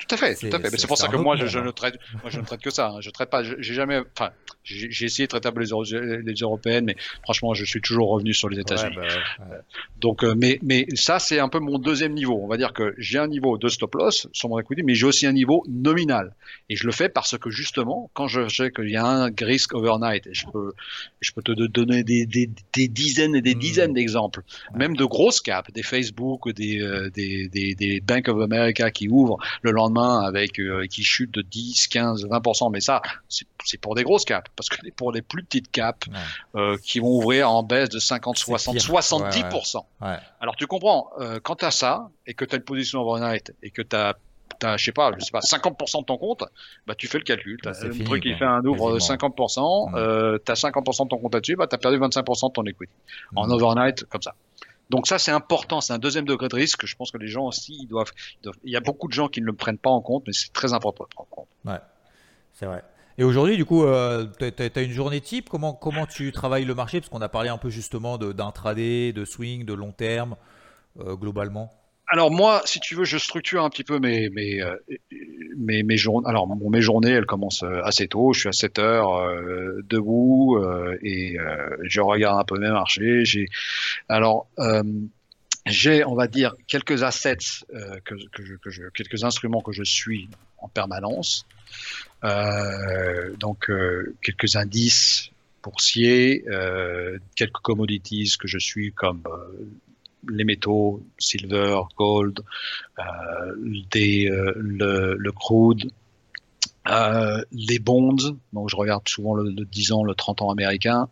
Tout à fait, tout à fait. C'est pour ça que moi, je, ne traite, moi, je ne traite que ça. Hein. Je traite pas, j'ai jamais, enfin, j'ai essayé de traiter un peu les, les, européennes, mais franchement, je suis toujours revenu sur les États-Unis. Ouais, bah, ouais. Donc, euh, mais, mais ça, c'est un peu mon deuxième niveau. On va dire que j'ai un niveau de stop loss sur mon equity, mais j'ai aussi un niveau nominal. Et je le fais parce que justement, quand je sais qu'il y a un risque overnight, et je peux, je peux te donner des, des, des dizaines et des mmh. dizaines d'exemples, même de grosses caps, des Facebook, des, euh, des, des, des Bank of America qui ouvrent le lendemain avec euh, qui chute de 10, 15, 20%, mais ça, c'est pour des grosses caps, parce que pour les plus petites caps euh, qui vont ouvrir en baisse de 50, 60, 70%. Alors tu comprends, euh, quand tu as ça, et que tu as une position overnight, et que tu as T'as, je sais pas, je sais pas, 50% de ton compte, bah tu fais le calcul. T'as un truc qui fait un ouvre 50%, euh, t'as 50% de ton compte là-dessus, bah t'as perdu 25% de ton equity. En overnight, comme ça. Donc ça, c'est important. C'est un deuxième degré de risque. Je pense que les gens aussi, doivent, Il y a beaucoup de gens qui ne le prennent pas en compte, mais c'est très important de prendre en compte. Ouais, c'est vrai. Et aujourd'hui, du coup, euh, tu as, une journée type? Comment, comment tu travailles le marché? Parce qu'on a parlé un peu justement d'intraday, de, de swing, de long terme, euh, globalement alors moi, si tu veux, je structure un petit peu mes mes euh, mes, journées. Alors mes journées, elles commencent euh, assez tôt. Je suis à 7 heures euh, debout et je regarde un peu mes marchés. J'ai alors j'ai, on va dire, quelques assets que, que, je, que je, quelques instruments que je suis en permanence. donc quelques indices boursiers, quelques commodities que je suis comme les métaux, silver, gold, euh, des, euh, le, le, crude, euh, les bonds, donc je regarde souvent le, le 10 ans, le 30 ans américain,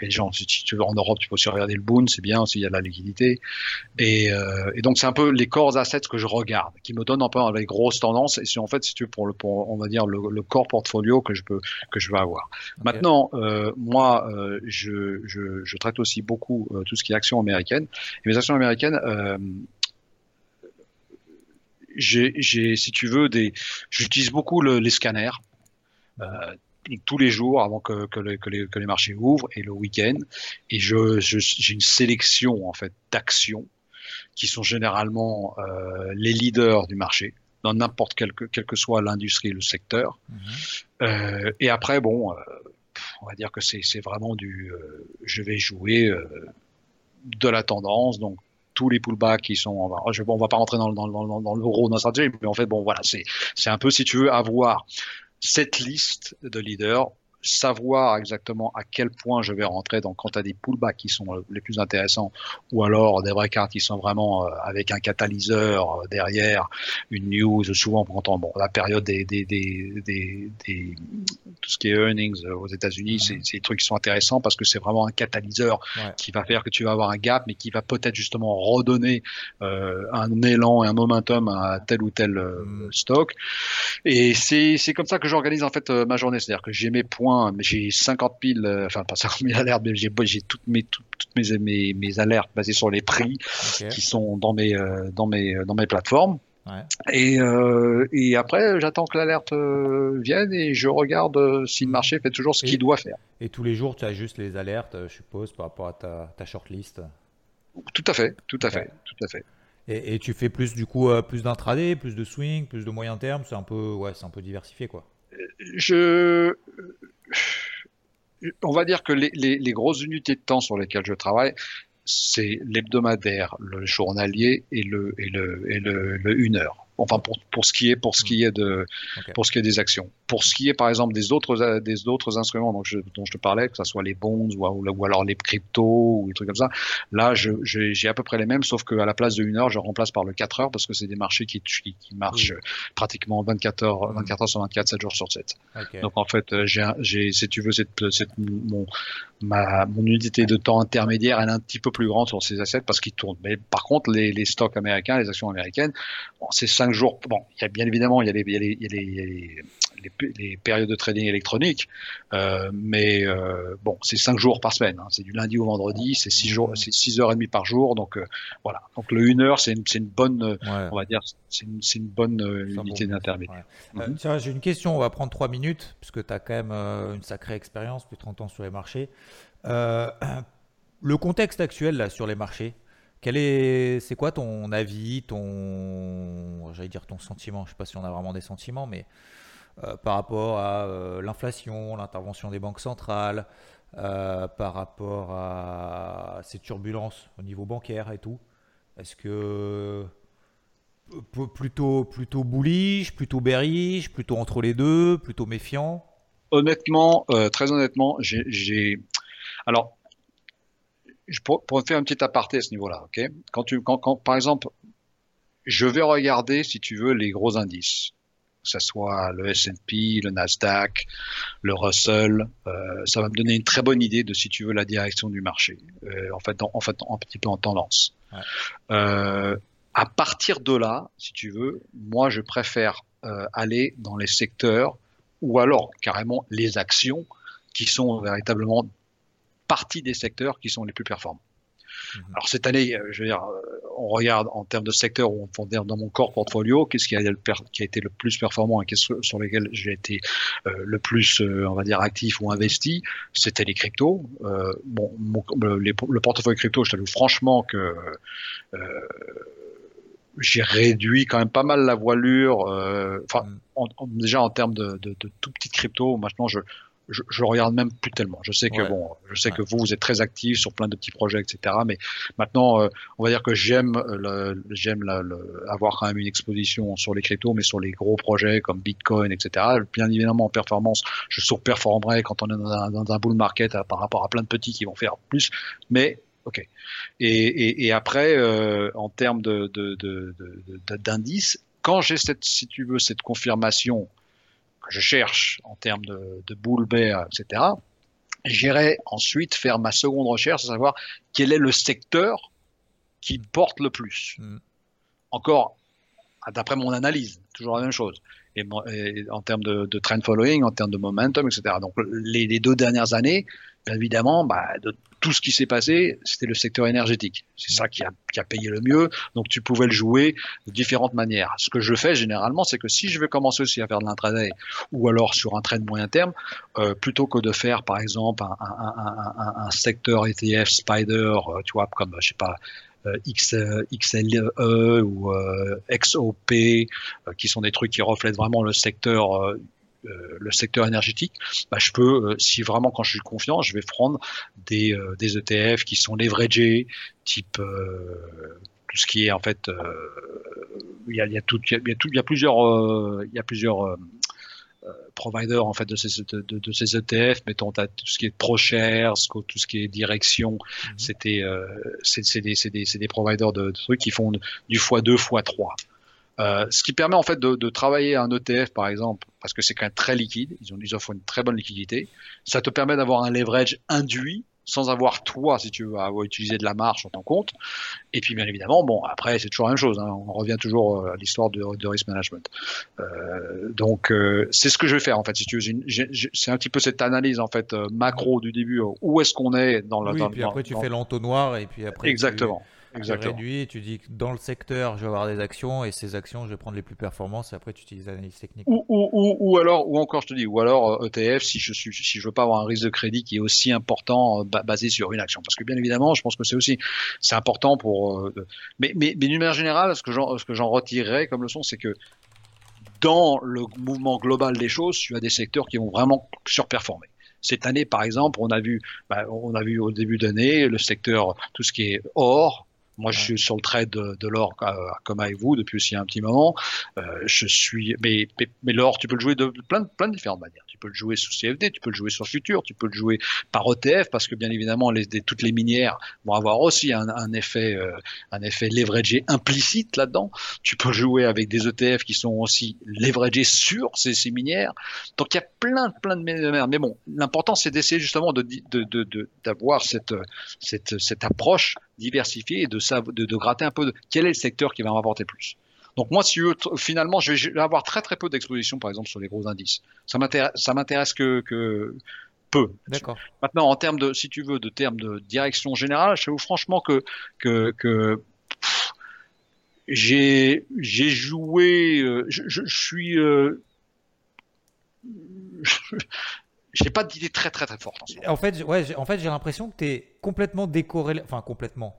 les gens, si tu veux en Europe, tu peux aussi regarder le Boon, c'est bien s'il y a de la liquidité. Et, euh, et donc c'est un peu les core assets que je regarde, qui me donnent un peu les grosses tendances. Et c'est en fait, si tu veux, pour le, pour, on va dire le, le core portfolio que je peux que je veux avoir. Maintenant, euh, moi, je, je, je, traite aussi beaucoup tout ce qui est actions américaines. Et mes actions américaines. J'ai, si tu veux, des, j'utilise beaucoup le, les scanners. Euh, tous les jours avant que, que, les, que, les, que les, marchés ouvrent et le week-end. Et je, j'ai une sélection en fait d'actions qui sont généralement euh, les leaders du marché dans n'importe quel, quel que soit l'industrie, le secteur. Mhm. Euh, et après, bon, euh, on va dire que c'est, c'est vraiment du, je vais jouer de la tendance, donc tous les pullbacks qui sont, on va, je, on va pas rentrer dans, dans, dans, dans l'euro, dans stratégie, mais en fait, bon, voilà, c'est un peu si tu veux avoir cette liste de leaders savoir exactement à quel point je vais rentrer donc quand tu as des pullbacks qui sont les plus intéressants ou alors des vraies cartes qui sont vraiment euh, avec un catalyseur euh, derrière une news souvent quand bon la période des, des, des, des, tout ce qui est earnings euh, aux États-Unis c'est des trucs qui sont intéressants parce que c'est vraiment un catalyseur qui va faire que tu vas avoir un gap mais qui va peut-être justement redonner un élan et un momentum à tel ou tel mm. stock. Et c'est c'est comme ça que j'organise en fait ma journée. C'est-à-dire que j'ai mes points j'ai 50 000, euh, enfin pas 50 000 alertes, mais j'ai toutes mes toutes, mes, mes, mes, alertes basées sur les prix qui sont dans mes euh, dans mes dans mes plateformes. Ouais. Et, euh, et après, j'attends que l'alerte euh, vienne et je regarde si le mm. marché fait toujours ce qu'il doit faire. Et tous les jours, tu as juste les alertes, je suppose, par rapport à ta, ta shortlist Tout à fait, tout à fait, tout à fait. Et, et, tu fais plus du coup plus d'intraday, plus de swing, plus de moyen terme, c'est un peu ouais, c'est un peu diversifié quoi. Je on va dire que les, grosses unités de temps sur lesquelles je travaille, c'est l'hebdomadaire, le journalier et le, et le, et le une heure. Enfin, pour, pour ce qui est pour ce qui est de pour ce qui est des actions. Pour ce qui est par exemple des autres des autres instruments dont je, dont je te parlais, que ce soit les bonds ou, ou alors les cryptos ou des trucs comme ça, là j'ai à peu près les mêmes, sauf qu'à la place de une heure, je remplace par le 4 heures parce que c'est des marchés qui, qui, marchent pratiquement 24 heures 24 heures sur 24, 7 jours sur 7. Donc en fait, j'ai j'ai si tu veux cette, cette mon ma, mon unité de temps intermédiaire elle est un petit peu plus grande sur ces assets parce qu'ils tournent. Mais par contre, les, les stocks américains, les actions américaines, bon, c'est 5 jours. Bon, il y a bien évidemment, il y a les, y a les, il y a les, les, périodes de trading électronique, euh, mais euh, bon, c'est 5 jours par semaine. Hein. C'est du lundi au vendredi, c'est 6 jours, c'est 6 heures et demie par jour. Donc euh, voilà. Donc le 1 heure, c'est une, une, bonne, ouais. on va dire, c'est une, une, bonne unité d'intermédiaire. Ouais. Mm -hmm. tiens, j'ai une question. On va prendre 3 minutes puisque tu as quand même une sacrée expérience, plus de 30 ans sur les marchés. Le contexte actuel là, sur les marchés, quel est, c'est quoi ton avis, ton, j'allais dire ton sentiment, je sais pas si on a vraiment des sentiments, mais euh, par rapport à euh, l'inflation, l'intervention des banques centrales, euh, par rapport à ces turbulences au niveau bancaire et tout, est-ce que plutôt plutôt bullish, plutôt bearish, plutôt entre les deux, plutôt méfiant? Honnêtement, très honnêtement, j'ai alors, pour, pour, faire un petit aparté à ce niveau-là, ok? Quand tu, quand, quand, par exemple, je vais regarder, si tu veux, les gros indices, que ce soit le S&P, le Nasdaq, le Russell, euh, ça va me donner une très bonne idée de, si tu veux, la direction du marché, euh, en fait, en, en fait, un petit peu en tendance. Ouais. Euh, à partir de là, si tu veux, moi, je préfère aller dans les secteurs ou alors carrément les actions qui sont véritablement partie des secteurs qui sont les plus performants. Mmh. Alors cette année, je veux dire, on regarde en termes de secteurs où on dans mon corps portfolio, qu'est-ce qui a, qui a, été le plus performant et qu'est-ce sur lesquels j'ai été euh, le plus, euh, on va dire, actif ou investi, c'était les cryptos. Euh, bon, mon, le, les, le, portefeuille crypto, je t'avoue franchement que euh, j'ai réduit quand même pas mal la voilure. Enfin, en, en, déjà en termes de, de, de tout petites cryptos, maintenant je je, je, regarde même plus tellement. Je sais que ouais. bon, je sais ouais. que vous vous êtes très actifs sur plein de petits projets, etc. Mais maintenant, euh, on va dire que j'aime j'aime avoir quand même une exposition sur les cryptos, mais sur les gros projets comme Bitcoin, etc. Bien évidemment en performance, je surperformerai quand on est dans un, dans un bull market à, par rapport à plein de petits qui vont faire plus. Mais ok. Et, et, et après, euh, en termes de d'indices, quand j'ai cette, si tu veux, cette confirmation je cherche en termes de, de boule bear, etc., j'irai ensuite faire ma seconde recherche, à savoir quel est le secteur qui porte le plus. Mm. Encore, d'après mon analyse, toujours la même chose. Et, et en termes de, de, trend following, en termes de momentum, etc. Donc les, les deux dernières années, évidemment, bah, de tout ce qui s'est passé, c'était le secteur énergétique. C'est ça qui a, payé le mieux. Donc tu pouvais le jouer de différentes manières. Ce que je fais généralement, c'est que si je veux commencer aussi à faire de l'intraday ou alors sur un trade moyen terme, euh, plutôt que de faire par exemple un, secteur ETF Spider, euh, tu vois, comme je sais pas. Euh, XLE ou XOP, qui sont des trucs qui reflètent vraiment le secteur le secteur énergétique, bah, je peux, euh, si vraiment quand je suis confiant, je vais prendre des, euh, des ETF qui sont leveragés, type euh, tout ce qui est en fait, il y a, y, a y, a, y, plusieurs, il y a plusieurs providers en fait de ces, de, de, de ces ETF, mettons as tout ce qui est ProShares, tout ce qui est direction, mm-hmm. c'était euh, c'est des, des, des providers de, de, trucs qui font du x2, x3. Euh, ce qui permet en fait de, de, travailler un ETF par exemple, parce que c'est quand même très liquide, ils, ont, ils offrent une très bonne liquidité. Ça te permet d'avoir un leverage induit sans avoir toi, si tu veux, à utiliser de la marge en ton compte. Et puis bien évidemment, bon, après c'est toujours la même chose. Hein, on revient toujours à l'histoire de, de, risk management. Euh, donc euh, c'est ce que je vais faire en fait. Si tu veux, c'est un petit peu cette analyse en fait euh, macro du début. Où est-ce qu'on est dans le. Oui, dans, puis après tu dans, fais l'entonnoir et puis après. Exactement. Tu Exactement. réduis, tu dis que dans le secteur, je vais avoir des actions et ces actions, je vais prendre les plus performances et après tu utilises l'analyse technique. Ou, ou, ou, ou, alors, ou encore, je te dis, ou alors ETF si je suis, si je veux pas avoir un risque de crédit qui est aussi important basé sur une action. Parce que bien évidemment, je pense que c'est aussi, c'est important pour, euh, mais, mais, mais d'une manière générale, ce que j'en, ce que j'en retirerais comme leçon, c'est que dans le mouvement global des choses, tu as des secteurs qui vont vraiment surperformer. Cette année, par exemple, on a vu, bah, on a vu au début d'année le secteur, tout ce qui est or, Moi, je suis sur le trade de, de l'or euh, comme avec vous depuis aussi un petit moment. Euh, je suis, mais, mais, mais l'or, tu peux le jouer de plein, plein de différentes manières. Tu peux le jouer sous CFD, tu peux le jouer sur futur, tu peux le jouer par ETF parce que bien évidemment, les, des, toutes les minières vont avoir aussi un, un effet, euh, un effet leveragé implicite là-dedans. Tu peux jouer avec des ETF qui sont aussi leveragés sur ces, ces minières. Donc il y a plein, plein de manières. Mais bon, l'important c'est d'essayer justement de, de, de, d'avoir cette, cette, cette approche diversifiée et de, de, de gratter un peu de quel est le secteur qui va me rapporter plus. Donc moi, si finalement, je vais avoir très très peu d'exposition, par exemple, sur les gros indices. Ça m'intéresse, que, que peu. D'accord. Maintenant, en termes de, si tu veux, de termes de direction générale, je trouve franchement que que, que j'ai j'ai joué, euh, je, je, je suis euh, j'ai pas d'idée très très très forte. En, en fait, ouais, en fait, j'ai l'impression que tu complètement décorrélé, enfin complètement.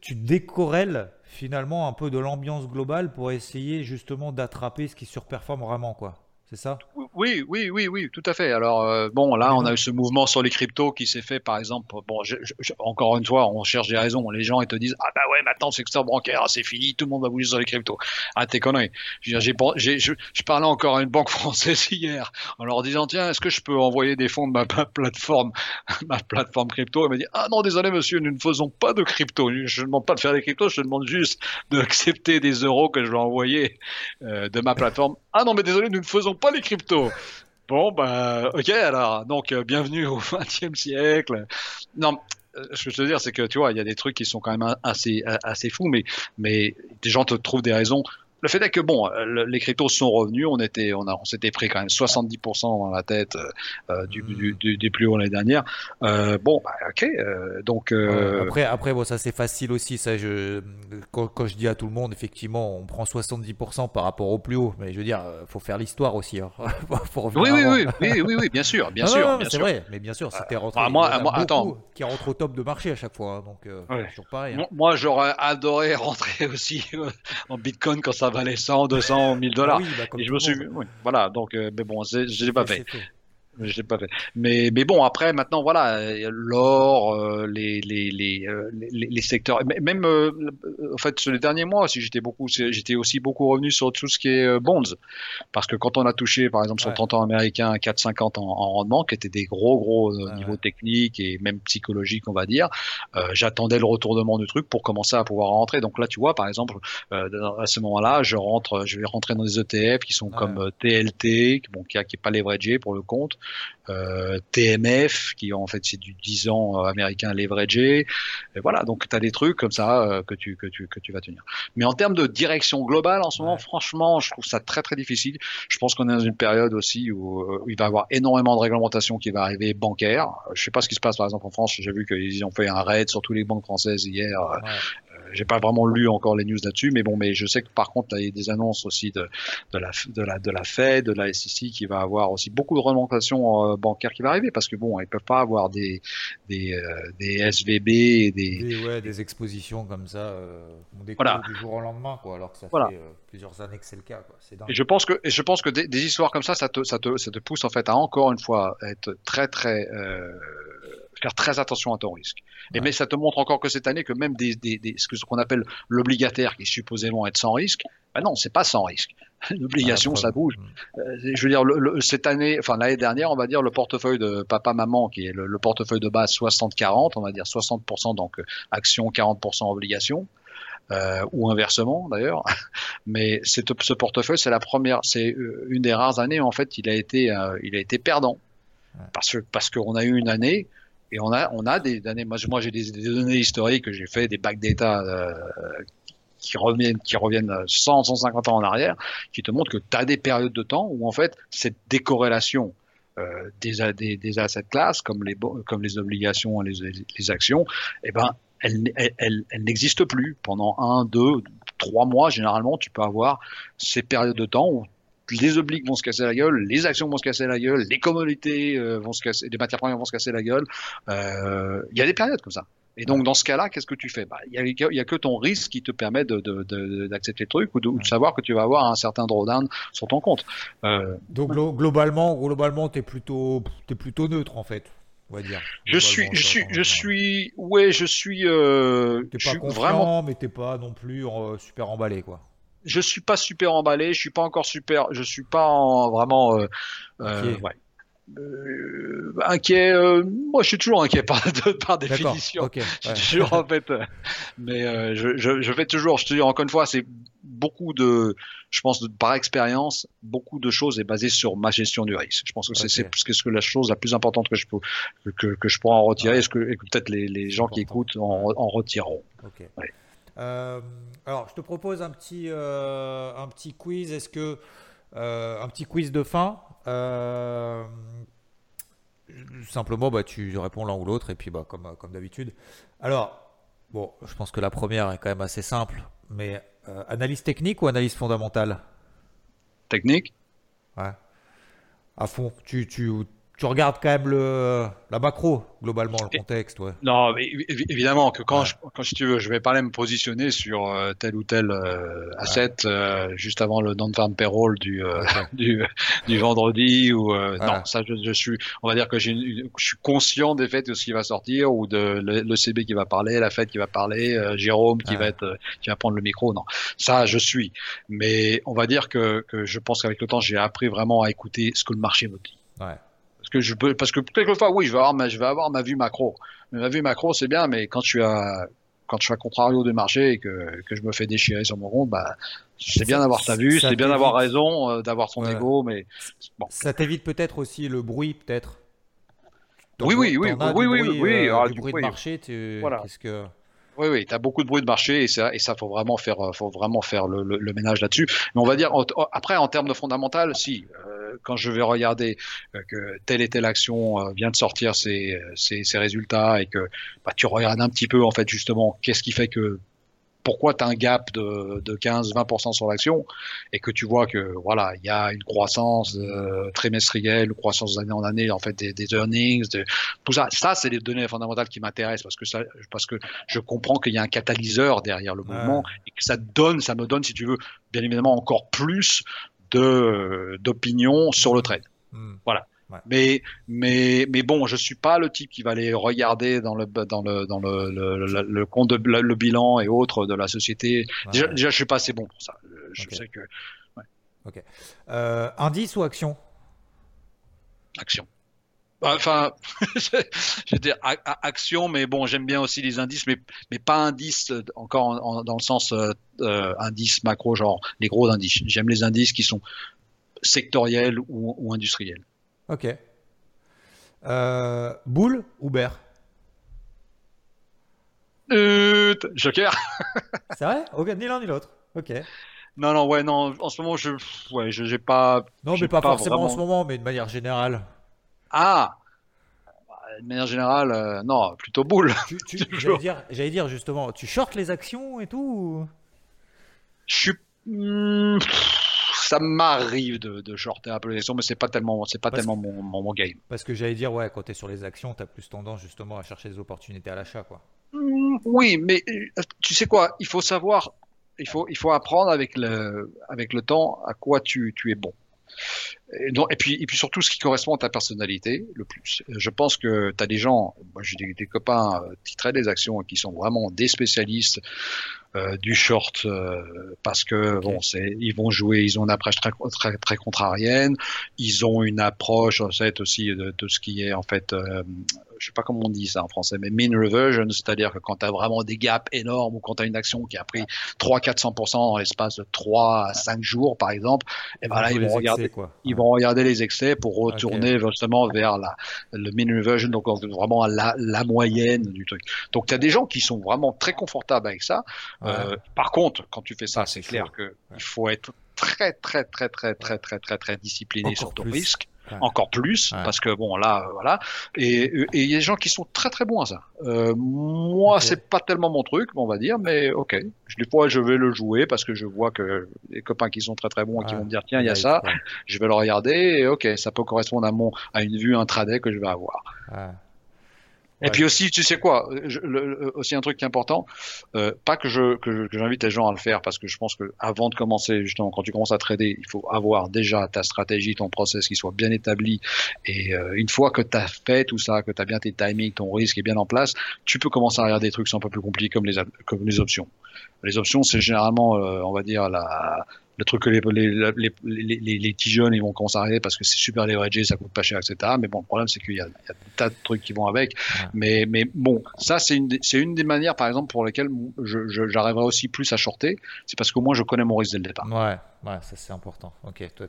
Tu décorrèles finalement un peu de l'ambiance globale pour essayer justement d'attraper ce qui surperforme vraiment, quoi c'est ça? Oui, oui, oui, oui, tout à fait. Alors euh, bon, là, on a eu ce mouvement sur les cryptos qui s'est fait, par exemple. Bon, je, je, encore une fois, on cherche des raisons. Les gens ils te disent ah bah ouais, maintenant c'est secteur bancaire, c'est fini, tout le monde va bouger sur les cryptos. Ah t'es connerie. J'ai, je, je parlais encore à une banque française hier en leur disant tiens, est-ce que je peux envoyer des fonds de ma, ma plateforme, ma plateforme crypto? Elle m'a dit ah non, désolé monsieur, nous ne faisons pas de crypto. Je ne demande pas de faire des cryptos, je demande juste d'accepter des euros que je vais envoyer euh, de ma plateforme. Ah non, mais désolé, nous ne faisons pas les cryptos. Bon, bah, ok, alors, donc, euh, bienvenue au XXe siècle. Non, euh, ce que je veux dire, c'est que, tu vois, il y a des trucs qui sont quand même assez, assez fous, mais, mais des gens te trouvent des raisons le fait est que bon, les cryptos sont revenus, on était, on, a, on s'était pris quand même 70% dans la tête euh, euh du, du, du, des plus hauts l'année dernière. Euh, bon, bah, ok, euh, donc. Euh, après, après, bon, ça c'est facile aussi. Ça, je, quand, quand, je dis à tout le monde, effectivement, on prend 70% par rapport au plus haut, mais je veux dire, faut faire l'histoire aussi. Hein. faut oui, oui, oui, oui, oui, oui, bien sûr, bien sûr. Non, c'est vrai, mais bien sûr, c'était rentré. Bah, moi, moi attends, qui rentre au top de marché à chaque fois, hein, donc ouais. toujours pareil. Hein. Moi, j'aurais adoré rentrer aussi en Bitcoin quand ça ça valait 100, 200, 1000 dollars. Oui, bah, et je me suis, oui, voilà, donc, euh, mais bon, je l'ai pas fait. fait je l'ai pas fait. Mais, mais bon, après, maintenant, voilà, l'or, euh, les, les, les, euh, les, les, secteurs, même, euh, en fait, sur les derniers mois, si j'étais beaucoup, j'étais aussi beaucoup revenu sur tout ce qui est bonds. Parce que quand on a touché, par exemple, sur le 30 ans américain, 4,50 en, en rendement, qui étaient des gros, gros niveaux techniques et même psychologiques, on va dire, j'attendais le retournement du truc pour commencer à pouvoir rentrer. Donc là, tu vois, par exemple, à ce moment-là, je rentre, je vais rentrer dans des ETF qui sont comme TLT, bon, qui, qui est pas leveragé pour le compte, euh, TMF, qui en fait c'est du 10 ans euh, américain leveragé. Et voilà, donc tu as des trucs comme ça euh, que, tu, que, tu, que tu vas tenir. Mais en termes de direction globale, en ce moment, franchement, je trouve ça très très difficile. Je pense qu'on est dans une période aussi où, où, il va y avoir énormément de réglementation qui va arriver bancaire. Je sais pas ce qui se passe par exemple en France. J'ai vu qu'ils ont fait un raid sur tous les banques françaises hier. Ouais j'ai pas vraiment lu encore les news là-dessus, mais bon, mais je sais que par contre, il y a des annonces aussi de, de la de la de la Fed, de la SEC qui va avoir aussi beaucoup de remontation euh, bancaire qui va arriver parce que bon, ils peuvent pas avoir des des, euh, des SVB et des des, ouais, des expositions comme ça euh, on voilà. du jour au lendemain quoi, alors que ça fait euh, plusieurs années que c'est le cas quoi. Et je pense que et je pense que des, des, histoires comme ça, ça te ça te ça te pousse en fait à encore une fois être très très euh, faire très attention à ton risque. Et mais ça te montre encore que cette année que même des, des, des ce qu'on appelle l'obligataire qui est supposément être sans risque, ben non, c'est pas sans risque. L'obligation, ah, ça bouge. Euh, je veux dire, le, cette année, enfin l'année dernière, on va dire le portefeuille de papa-maman, qui est le, le, portefeuille de base 60-40, on va dire 60% donc actions, 40% obligations. Euh, ou inversement d'ailleurs. Mais ce portefeuille, c'est la première, c'est euh, une des rares années en fait, il a été, euh, il a été perdant parce que parce qu'on a eu une année et on a, on a des données. Moi, j'ai des, des, données historiques. J'ai fait des back data euh, qui reviennent, qui reviennent 100, 150 ans en arrière, qui te montrent que tu as des périodes de temps où en fait cette décorrélation euh, des, des, des assets classes comme les, comme les obligations, les, les actions, eh ben, elle, elle, elle, elle n'existe plus pendant un, deux, trois mois. Généralement, tu peux avoir ces périodes de temps où les obliques vont se casser la gueule, les actions vont se casser la gueule, les commodités euh, vont se casser, les matières premières vont se casser la gueule. Euh, il y a des périodes comme ça. Et donc dans ce cas-là, qu'est-ce que tu fais? Bah, Il bah, y, y, a que ton risque qui te permet d'accepter le truc ou de, ou de, savoir que tu vas avoir un certain drawdown sur ton compte. Euh, donc globalement, globalement, t'es plutôt, es plutôt neutre en fait. on va dire. Je suis, je suis, je suis, ouais, je suis, euh, T'es je pas suis confiant, vraiment, mais t'es pas non plus euh, super emballé, quoi. Je suis pas super emballé, je suis pas encore super, je suis pas en, vraiment, euh, euh, ouais. Euh, inquiet, euh, moi je suis toujours inquiet par, de- par D'accord. définition. Ok. Je ouais. suis toujours en fait, euh, mais je, je, je fais toujours, je te dis encore une fois, c'est beaucoup de, je pense de, par expérience, beaucoup de choses est basé sur ma gestion du risque. Je pense que c'est ce que la chose la plus importante que je peux que, que, que je pourrais en retirer, Ouais. et, que, peut-être les, les gens qui écoutent en, en retireront. Ouais. Euh, alors, je te propose un petit, euh, un petit quiz. Est-ce que euh, un petit quiz de fin? Simplement, bah, tu réponds l'un ou l'autre, et puis bah, comme, comme d'habitude. Alors, bon, je pense que la première est quand même assez simple, mais analyse technique ou analyse fondamentale? Technique. Ouais. À fond. Tu, tu, tu regardes quand même le, la macro, globalement, le contexte, ouais. Non, mais évidemment que quand, Ouais. je, quand si tu veux, je vais pas aller me positionner sur euh, tel ou tel euh, asset euh, juste avant le non-farm payroll du, du, du vendredi ou non, ça je, je suis, on va dire que une- je suis conscient des faits de ce qui va sortir ou de le, le CB qui va parler, la Fed qui va parler, Jérôme qui va être, qui va prendre le micro. Non, ça je suis. Mais on va dire que, que je pense qu'avec le temps j'ai appris vraiment à écouter ce que le marché me dit. Ouais. Parce que je peux, parce que quelquefois, oui, je vais avoir ma, je vais avoir ma vue macro. Mais ma vue macro, c'est bien, mais quand tu as, quand je suis à contrario du marché et que, que je me fais déchirer sur mon compte, bah, c'est bien d'avoir ta vue, c'est bien d'avoir raison, euh, d'avoir son Ouais. ego, mais bon. Ça t'évite peut-être aussi le bruit, peut-être. Oui, oui, oui, as oui, oui, bruit, oui, euh, ah, du du bruit de marché. Tu... Voilà. Qu'est-ce que Oui, oui, t'as beaucoup de bruit de marché et ça, et ça, faut vraiment faire, euh, faut vraiment faire le, le, le ménage là-dessus. Mais on va dire, après, en termes de fondamental, si, euh, quand je vais regarder euh, que telle et telle action euh, vient de sortir ses, ses, ses résultats et que bah, tu regardes un petit peu, en fait, justement, qu'est-ce qui fait que pourquoi tu as un gap de, de 15-20% sur l'action et que tu vois que voilà il y a une croissance euh, trimestrielle, une croissance d'année en année en fait des, des earnings, de, tout ça. Ça c'est les données fondamentales qui m'intéressent parce que ça, parce que je comprends qu'il y a un catalyseur derrière le mouvement et que ça donne, ça me donne si tu veux bien évidemment encore plus de d'opinion sur le trade. Hmm. Mais, mais, mais bon, je suis pas le type qui va aller regarder dans le, dans le, dans le, le, compte de le bilan et autres de la société. Ouais. Déjà, déjà, je suis pas assez bon pour ça. Je sais que Euh, indice ou action? Action. Enfin, je veux dire a- a- action, mais bon, j'aime bien aussi les indices, mais mais pas indices euh, encore en- en- dans le sens euh, euh, indices macro, genre les gros indices. J'aime les indices qui sont sectoriels ou, ou industriels. Ok. Euh, boule ou bear? Euh, Joker. C'est vrai? Ok, ni l'un ni l'autre. Ok. Non, non, ouais, non. En ce moment, je, ouais, je j'ai pas. Non, mais pas, pas forcément en vraiment- ce moment, mais de manière générale. Ah. Bah, De manière générale, euh, non, plutôt boule. J'allais dire, dire justement, tu shortes les actions et tout ou- Je suis. hmm, ça m'arrive de, de shorter un peu les actions, mais c'est pas tellement, c'est pas Parce tellement mon, mon, mon game. Parce que j'allais dire, ouais, quand tu es sur les actions, tu as plus tendance justement à chercher des opportunités à l'achat, quoi. Hmm, Oui, mais euh, tu sais quoi, il faut savoir, il faut, il faut apprendre avec le, avec le temps à quoi tu, tu es bon. Et, donc- et puis, et puis surtout ce qui correspond à ta personnalité le plus. Je pense que tu as des gens, moi j'ai des, des copains euh, qui traitent des actions et qui sont vraiment des spécialistes euh, du short euh, parce que bon, c'est, ils vont jouer, ils ont une approche très, très, très contrarienne, ils ont une approche en fait aussi de, de ce qui est en fait, euh, je sais pas comment on dit ça en français, mais mean reversion, c'est-à-dire que quand tu as vraiment des gaps énormes ou quand tu as une action qui a pris 300-400% dans l'espace de 3 à 5 jours par exemple, et ben là ils vont regarder quoi. ils Ouais. vont regarder les excès pour retourner justement vers la, le mean reversion, donc vraiment à la, la moyenne du truc. Donc tu as des gens qui sont vraiment très confortables avec ça. Ouais. Euh, par contre, quand tu fais ça, Ah, c'est clair que Ouais. il faut être très très très très très très très très discipliné Encore sur ton plus. risque. Ouais. Encore plus, Ouais. parce que bon là, euh, voilà, et et il y a des gens qui sont très très bons à ça. Euh, moi, c'est pas tellement mon truc, on va dire, mais ok. Je- Des fois, je vais le jouer parce que je vois que les copains qui sont très très bons et qui vont me dire tiens, il y a ça, je vais le regarder et ok, ça peut correspondre à mon à une vue intraday que je vais avoir. Ouais. Et puis aussi, tu sais quoi, je, le, aussi un truc qui est important, euh, pas que je que, j'invite les gens à le faire parce que je pense que avant de commencer justement, quand tu commences à trader, il faut avoir déjà ta stratégie, ton process qui soit bien établi. Et euh, une fois que tu as fait tout ça, que tu as bien tes timings, ton risque est bien en place, tu peux commencer à regarder des trucs qui sont un peu plus compliqués comme les comme les options. Les options, c'est généralement, euh, on va dire la le truc que les, les, les, les, les petits jeunes ils vont commencer à arriver parce que c'est super leveragé, ça coûte pas cher, etc. Mais bon, le problème c'est qu'il y, y, a des tas de trucs qui vont avec. Mais, mais bon, ça c'est une, des manières, par exemple, pour lesquelles j'arriverai aussi plus à shorter. C'est parce que moi je connais mon risque dès le départ. Ouais, ouais, ça c'est important. Ok, toi,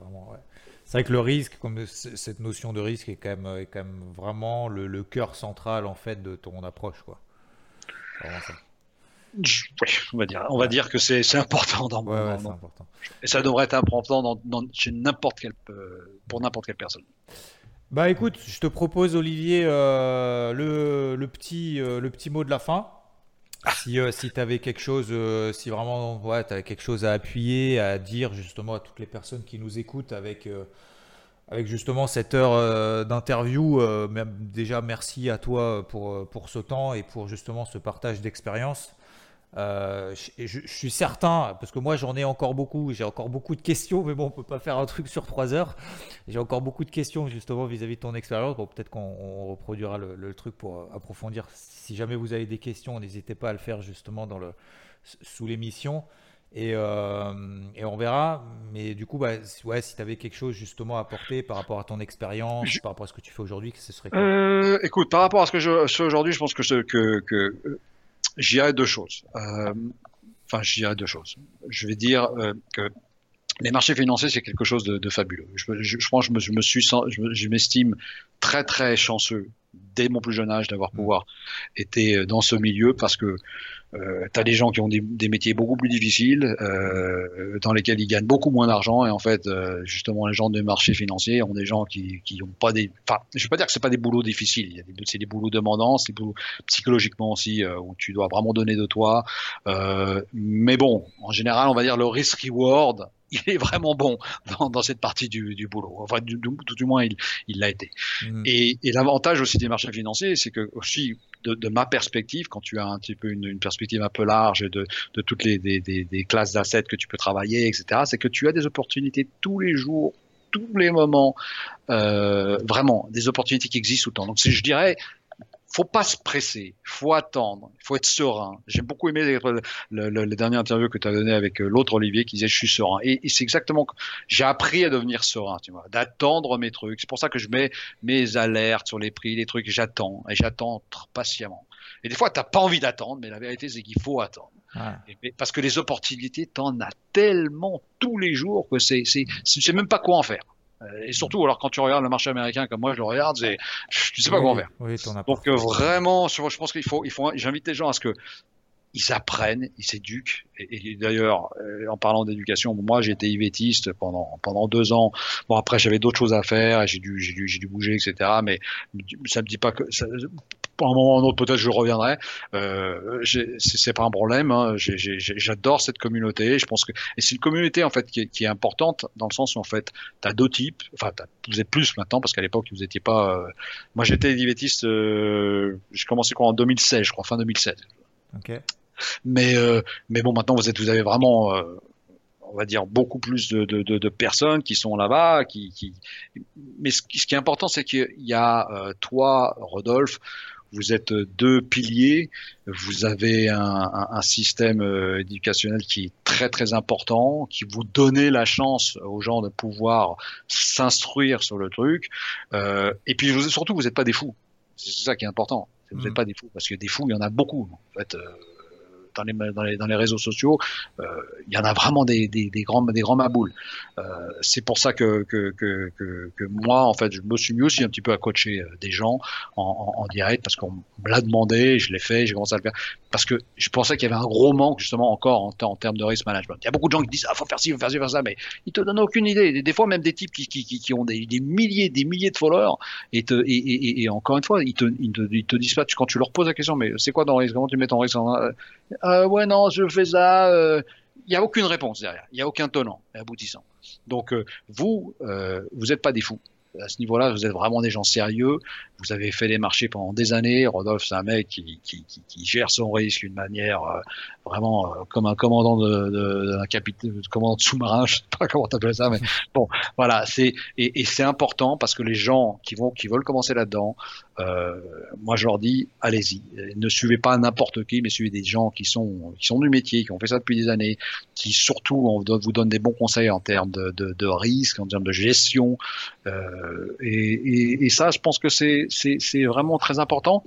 vraiment, ouais. C'est vrai que le risque, comme cette notion de risque est quand même, est quand même vraiment le, le cœur central en fait de ton approche, quoi. Vraiment ça. Oui, on va dire, on va dire que c'est important dans, ouais, ouais, dans, important. et ça devrait être important dans, dans, chez n'importe quelle euh, pour n'importe quelle personne. Bah écoute, je te propose Olivier euh, le, le, petit euh, le petit mot de la fin. Si, euh, si tu avais quelque chose, si vraiment ouais, tu avais quelque chose à appuyer, à dire justement à toutes les personnes qui nous écoutent avec, avec justement cette heure d'interview, déjà merci à toi pour, pour ce temps et pour justement ce partage d'expérience. Euh, je, je, je, suis certain, parce que moi j'en ai encore beaucoup, j'ai encore beaucoup de questions, mais bon, on peut pas faire un truc sur trois heures. J'ai encore beaucoup de questions justement vis-à-vis -vis de ton expérience. Bon, peut-être qu'on reproduira le, le, truc pour approfondir. Si jamais vous avez des questions, n'hésitez pas à le faire justement dans le, sous l'émission. Et, euh, et, on verra. Mais du coup, bah, ouais, si tu avais quelque chose justement à apporter par rapport à ton expérience, je... par rapport à ce que tu fais aujourd'hui, ce serait euh, Écoute, par rapport à ce que je fais aujourd'hui, je pense que, que, que J'y dirais deux choses. Euh, enfin, j'y dirais deux choses. Je vais dire euh, que les marchés financiers, c'est quelque chose de, de fabuleux. Je, je, je, pense, je me, je me suis, je m'estime très très chanceux dès mon plus jeune âge d'avoir pouvoir été dans ce milieu parce que euh, tu as des gens qui ont des, métiers beaucoup plus difficiles, euh, dans lesquels ils gagnent beaucoup moins d'argent. Et en fait, euh, justement, les gens des marchés financiers ont des gens qui qui ont pas des. Enfin, je veux pas dire que c'est pas des boulots difficiles. C'est des boulots demandants, c'est des boulots psychologiquement aussi euh, où tu dois vraiment donner de toi. Euh, mais bon, en général, on va dire le risk reward il est vraiment bon dans, dans cette partie du, du boulot. Enfin, du, du, tout du moins, il l'a été. Mmh. Et, et l'avantage aussi des marchés financiers, c'est que aussi de, de, ma perspective, quand tu as un petit peu une, une perspective un peu large de, de toutes les des, des, des classes d'assets que tu peux travailler, etc., c'est que tu as des opportunités tous les jours tous les moments, euh, vraiment des opportunités qui existent tout le temps. Donc, je dirais, faut pas se presser, faut attendre, faut être serein. J'ai beaucoup aimé les, le, le, les dernières interviews que tu as donné avec l'autre Olivier qui disait je suis serein. Et, et c'est exactement, j'ai appris à devenir serein, tu vois, d'attendre mes trucs. C'est pour ça que je mets mes alertes sur les prix, les trucs, j'attends et j'attends patiemment. Et des fois, t'as pas envie d'attendre, mais la vérité c'est qu'il faut attendre. Et, parce que les opportunités, t'en as tellement tous les jours que c'est, c'est, c'est même pas quoi en faire. Et surtout, alors quand tu regardes le marché américain comme moi je le regarde, c'est, tu sais pas oui, en faire. Oui, Donc euh, vraiment, je pense qu'il faut, il faut, j'invite les gens à ce que ils apprennent, ils s'éduquent. Et, d'ailleurs, euh, en parlant d'éducation, moi été ivétiste pendant pendant deux ans. Bon après j'avais d'autres choses à faire, j'ai dû j'ai dû dû bouger, etc. Mais ça me dit pas que pour un moment ou un autre, peut-être je reviendrai. Euh, c'est pas un problème. Hein. J'adore cette communauté. Je pense que et c'est une communauté en fait qui est, importante dans le sens où en fait tu as deux types. Enfin, vous êtes plus maintenant parce qu'à l'époque vous étiez pas. Euh... Moi j'étais divétiste. Euh... J'ai commencé quoi en 2016, je crois, fin 2016. Okay. Mais euh, mais bon, maintenant vous êtes, vous avez vraiment, euh, on va dire, beaucoup plus de, de, de, de personnes qui sont là-bas. Qui, qui, mais ce, ce qui est important, c'est qu'il y a euh, toi, Rodolphe. Vous êtes deux piliers. Vous avez un, un, un système euh, éducationnel qui est très très important, qui vous donnez la chance aux gens de pouvoir s'instruire sur le truc. Euh, et puis surtout, vous n'êtes pas des fous. C'est ça qui est important. Vous n'êtes mmh. pas des fous parce que des fous, il y en a beaucoup. En fait, dans les, dans les, dans les réseaux sociaux, euh, il y en a vraiment des, des, grands, des grands maboules. Euh, c'est pour ça que, que, que, que, moi, en fait, je me suis mis aussi un petit peu à coacher des gens en, en, direct parce qu'on me l'a demandé, je l'ai fait, j'ai commencé à le faire parce que je pensais qu'il y avait un gros manque justement encore en, en termes de risk management. Il y a beaucoup de gens qui disent ah faut faire ci, faut faire ci, faut faire ça, mais ils te donnent aucune idée. Des fois même des types qui, qui, qui, ont des, des, milliers, des milliers de followers et, et, et, encore une fois ils te, ils te, ils te disent pas quand tu leur poses la question mais c'est quoi ton risque? Comment tu mets ton risque euh, Ouais non je fais ça. Euh, il n'y a aucune réponse derrière. Il n'y a aucun tenant et aboutissant. Donc euh, vous, euh, vous n'êtes pas des fous. à ce niveau-là, vous êtes vraiment des gens sérieux. Vous avez fait des marchés pendant des années. Rodolphe, c'est un mec qui, qui, qui, gère son risque d'une manière euh, vraiment euh, comme un commandant de, de, d'un capitaine, commandant sous-marin. Je sais pas comment t'appelles ça, mais bon, voilà. C'est et, et c'est important parce que les gens qui vont, qui veulent commencer là-dedans, euh, moi je leur dis, allez-y. Ne suivez pas n'importe qui, mais suivez des gens qui sont, qui sont du métier, qui ont fait ça depuis des années, qui surtout vous donnent des bons conseils en termes de, risque, en termes de gestion. Euh, et, ça, je pense que c'est vraiment très important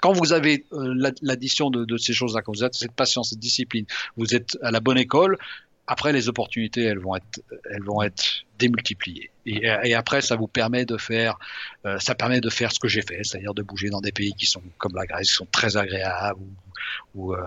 quand vous avez euh, l'addition de, de, ces choses-là, quand vous avez cette patience, cette discipline, vous êtes à la bonne école, après les opportunités, elles vont être, elles vont être démultipliées. Et, et après, ça vous permet de faire, euh, ça permet de faire ce que j'ai fait, c'est-à-dire de bouger dans des pays qui sont comme la Grèce, qui sont très agréables, ou, euh,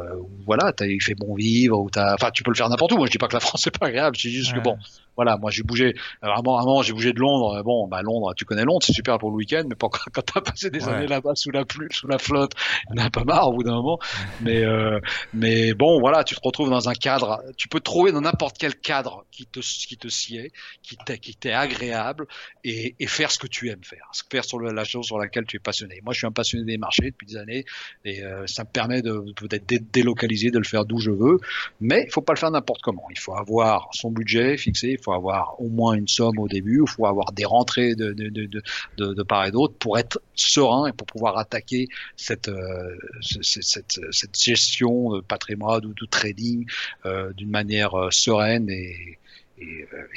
voilà, il fait bon vivre, ou t'as, enfin, tu peux le faire n'importe où. Moi, je dis pas que la France c'est pas agréable, je dis juste que bon, voilà, moi j'ai bougé, vraiment, avant j'ai bougé de Londres. Bon, bah Londres, tu connais Londres, c'est super pour le week-end, mais pas quand t'as passé des années là-bas sous la pluie, sous la flotte, on a pas marre au bout d'un moment. Mais euh, mais bon, voilà, tu te retrouves dans un cadre, tu peux te trouver dans n'importe quel cadre qui te qui te sied, qui qui t'est agréable et, faire ce que tu aimes faire, faire sur la chose sur laquelle tu es passionné. Moi, je suis un passionné des marchés depuis des années et euh, ça me permet de peut-être délocaliser, de le faire d'où je veux, mais il faut pas le faire n'importe comment. Il faut avoir son budget fixé faut avoir au moins une somme au début, il faut avoir des rentrées de, de, de, de, part et d'autre pour être serein et pour pouvoir attaquer cette, euh, cette, cette, gestion de patrimoine ou de trading euh, d'une manière sereine et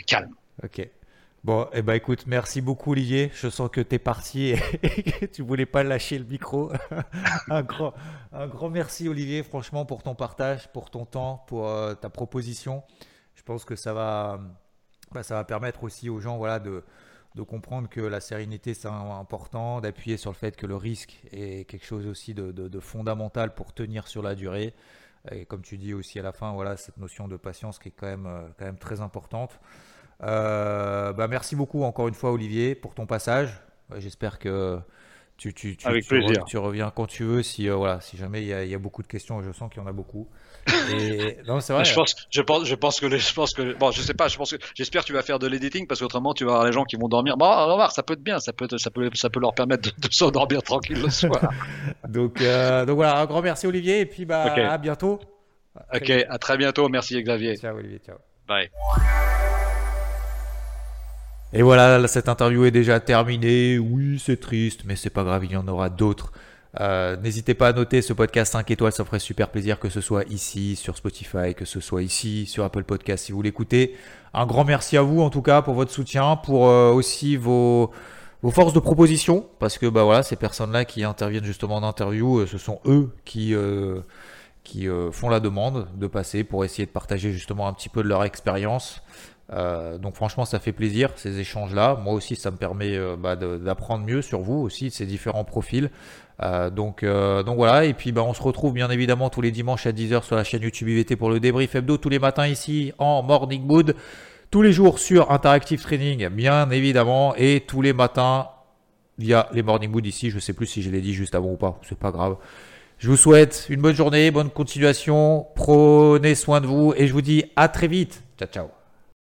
calme. Ok. Bon, eh ben écoute, merci beaucoup Olivier. Je sens que tu es parti et que tu voulais pas lâcher le micro. un, grand, un grand merci Olivier, franchement, pour ton partage, pour ton temps, pour euh, ta proposition. Je pense que ça va, bah, ça va permettre aussi aux gens voilà, de, comprendre que la sérénité c'est important, d'appuyer sur le fait que le risque est quelque chose aussi de, de, fondamental pour tenir sur la durée. Et comme tu dis aussi à la fin, voilà, cette notion de patience qui est quand même, euh, quand même très importante. Euh, bah merci beaucoup encore une fois Olivier pour ton passage. J'espère que tu, tu, tu, Avec tu, reviens quand tu veux si, euh, voilà, si jamais il y, a, il y, a, beaucoup de questions, je sens qu'il y en a beaucoup. Et, non, c'est vrai. Je pense, je pense, je pense que, les, je pense que, bon, je sais pas, je pense que, j'espère que tu vas faire de l'editing parce qu'autrement tu vas avoir les gens qui vont dormir. Bon, on va voir, ça peut être bien, ça peut, ça peut, ça peut leur permettre de, de s'endormir tranquille le soir. donc, euh, donc voilà, un grand merci Olivier et puis bah okay. à bientôt. Ok, à très bientôt. Merci Xavier. Ciao Olivier, ciao. Bye. Et voilà, cette interview est déjà terminée. Oui, c'est triste, mais c'est pas grave, il y en aura d'autres. Euh, N'hésitez pas à noter ce podcast 5 étoiles, ça ferait super plaisir que ce soit ici sur Spotify, que ce soit ici sur Apple Podcast si vous l'écoutez. Un grand merci à vous en tout cas pour votre soutien, pour euh, aussi vos, forces de proposition, parce que bah voilà, ces personnes-là qui interviennent justement en interview, euh, ce sont eux qui font la demande de passer pour essayer de partager justement un petit peu de leur expérience. Euh, donc franchement ça fait plaisir ces échanges là moi aussi ça me permet euh, bah, d'apprendre mieux sur vous aussi ces différents profils. Euh, donc, donc voilà. Et puis bah, on se retrouve bien évidemment tous les dimanches à 10h sur la chaîne YouTube IVT pour le débrief hebdo tous les matins ici en morning mood. Tous les jours sur Interactive Training bien évidemment. Et tous les matins via les morning mood ici. Je sais plus si je l'ai dit juste avant ou pas. C'est pas grave. Je vous souhaite une bonne journée bonne continuation. Prenez soin de vous et je vous dis à très vite. Ciao ciao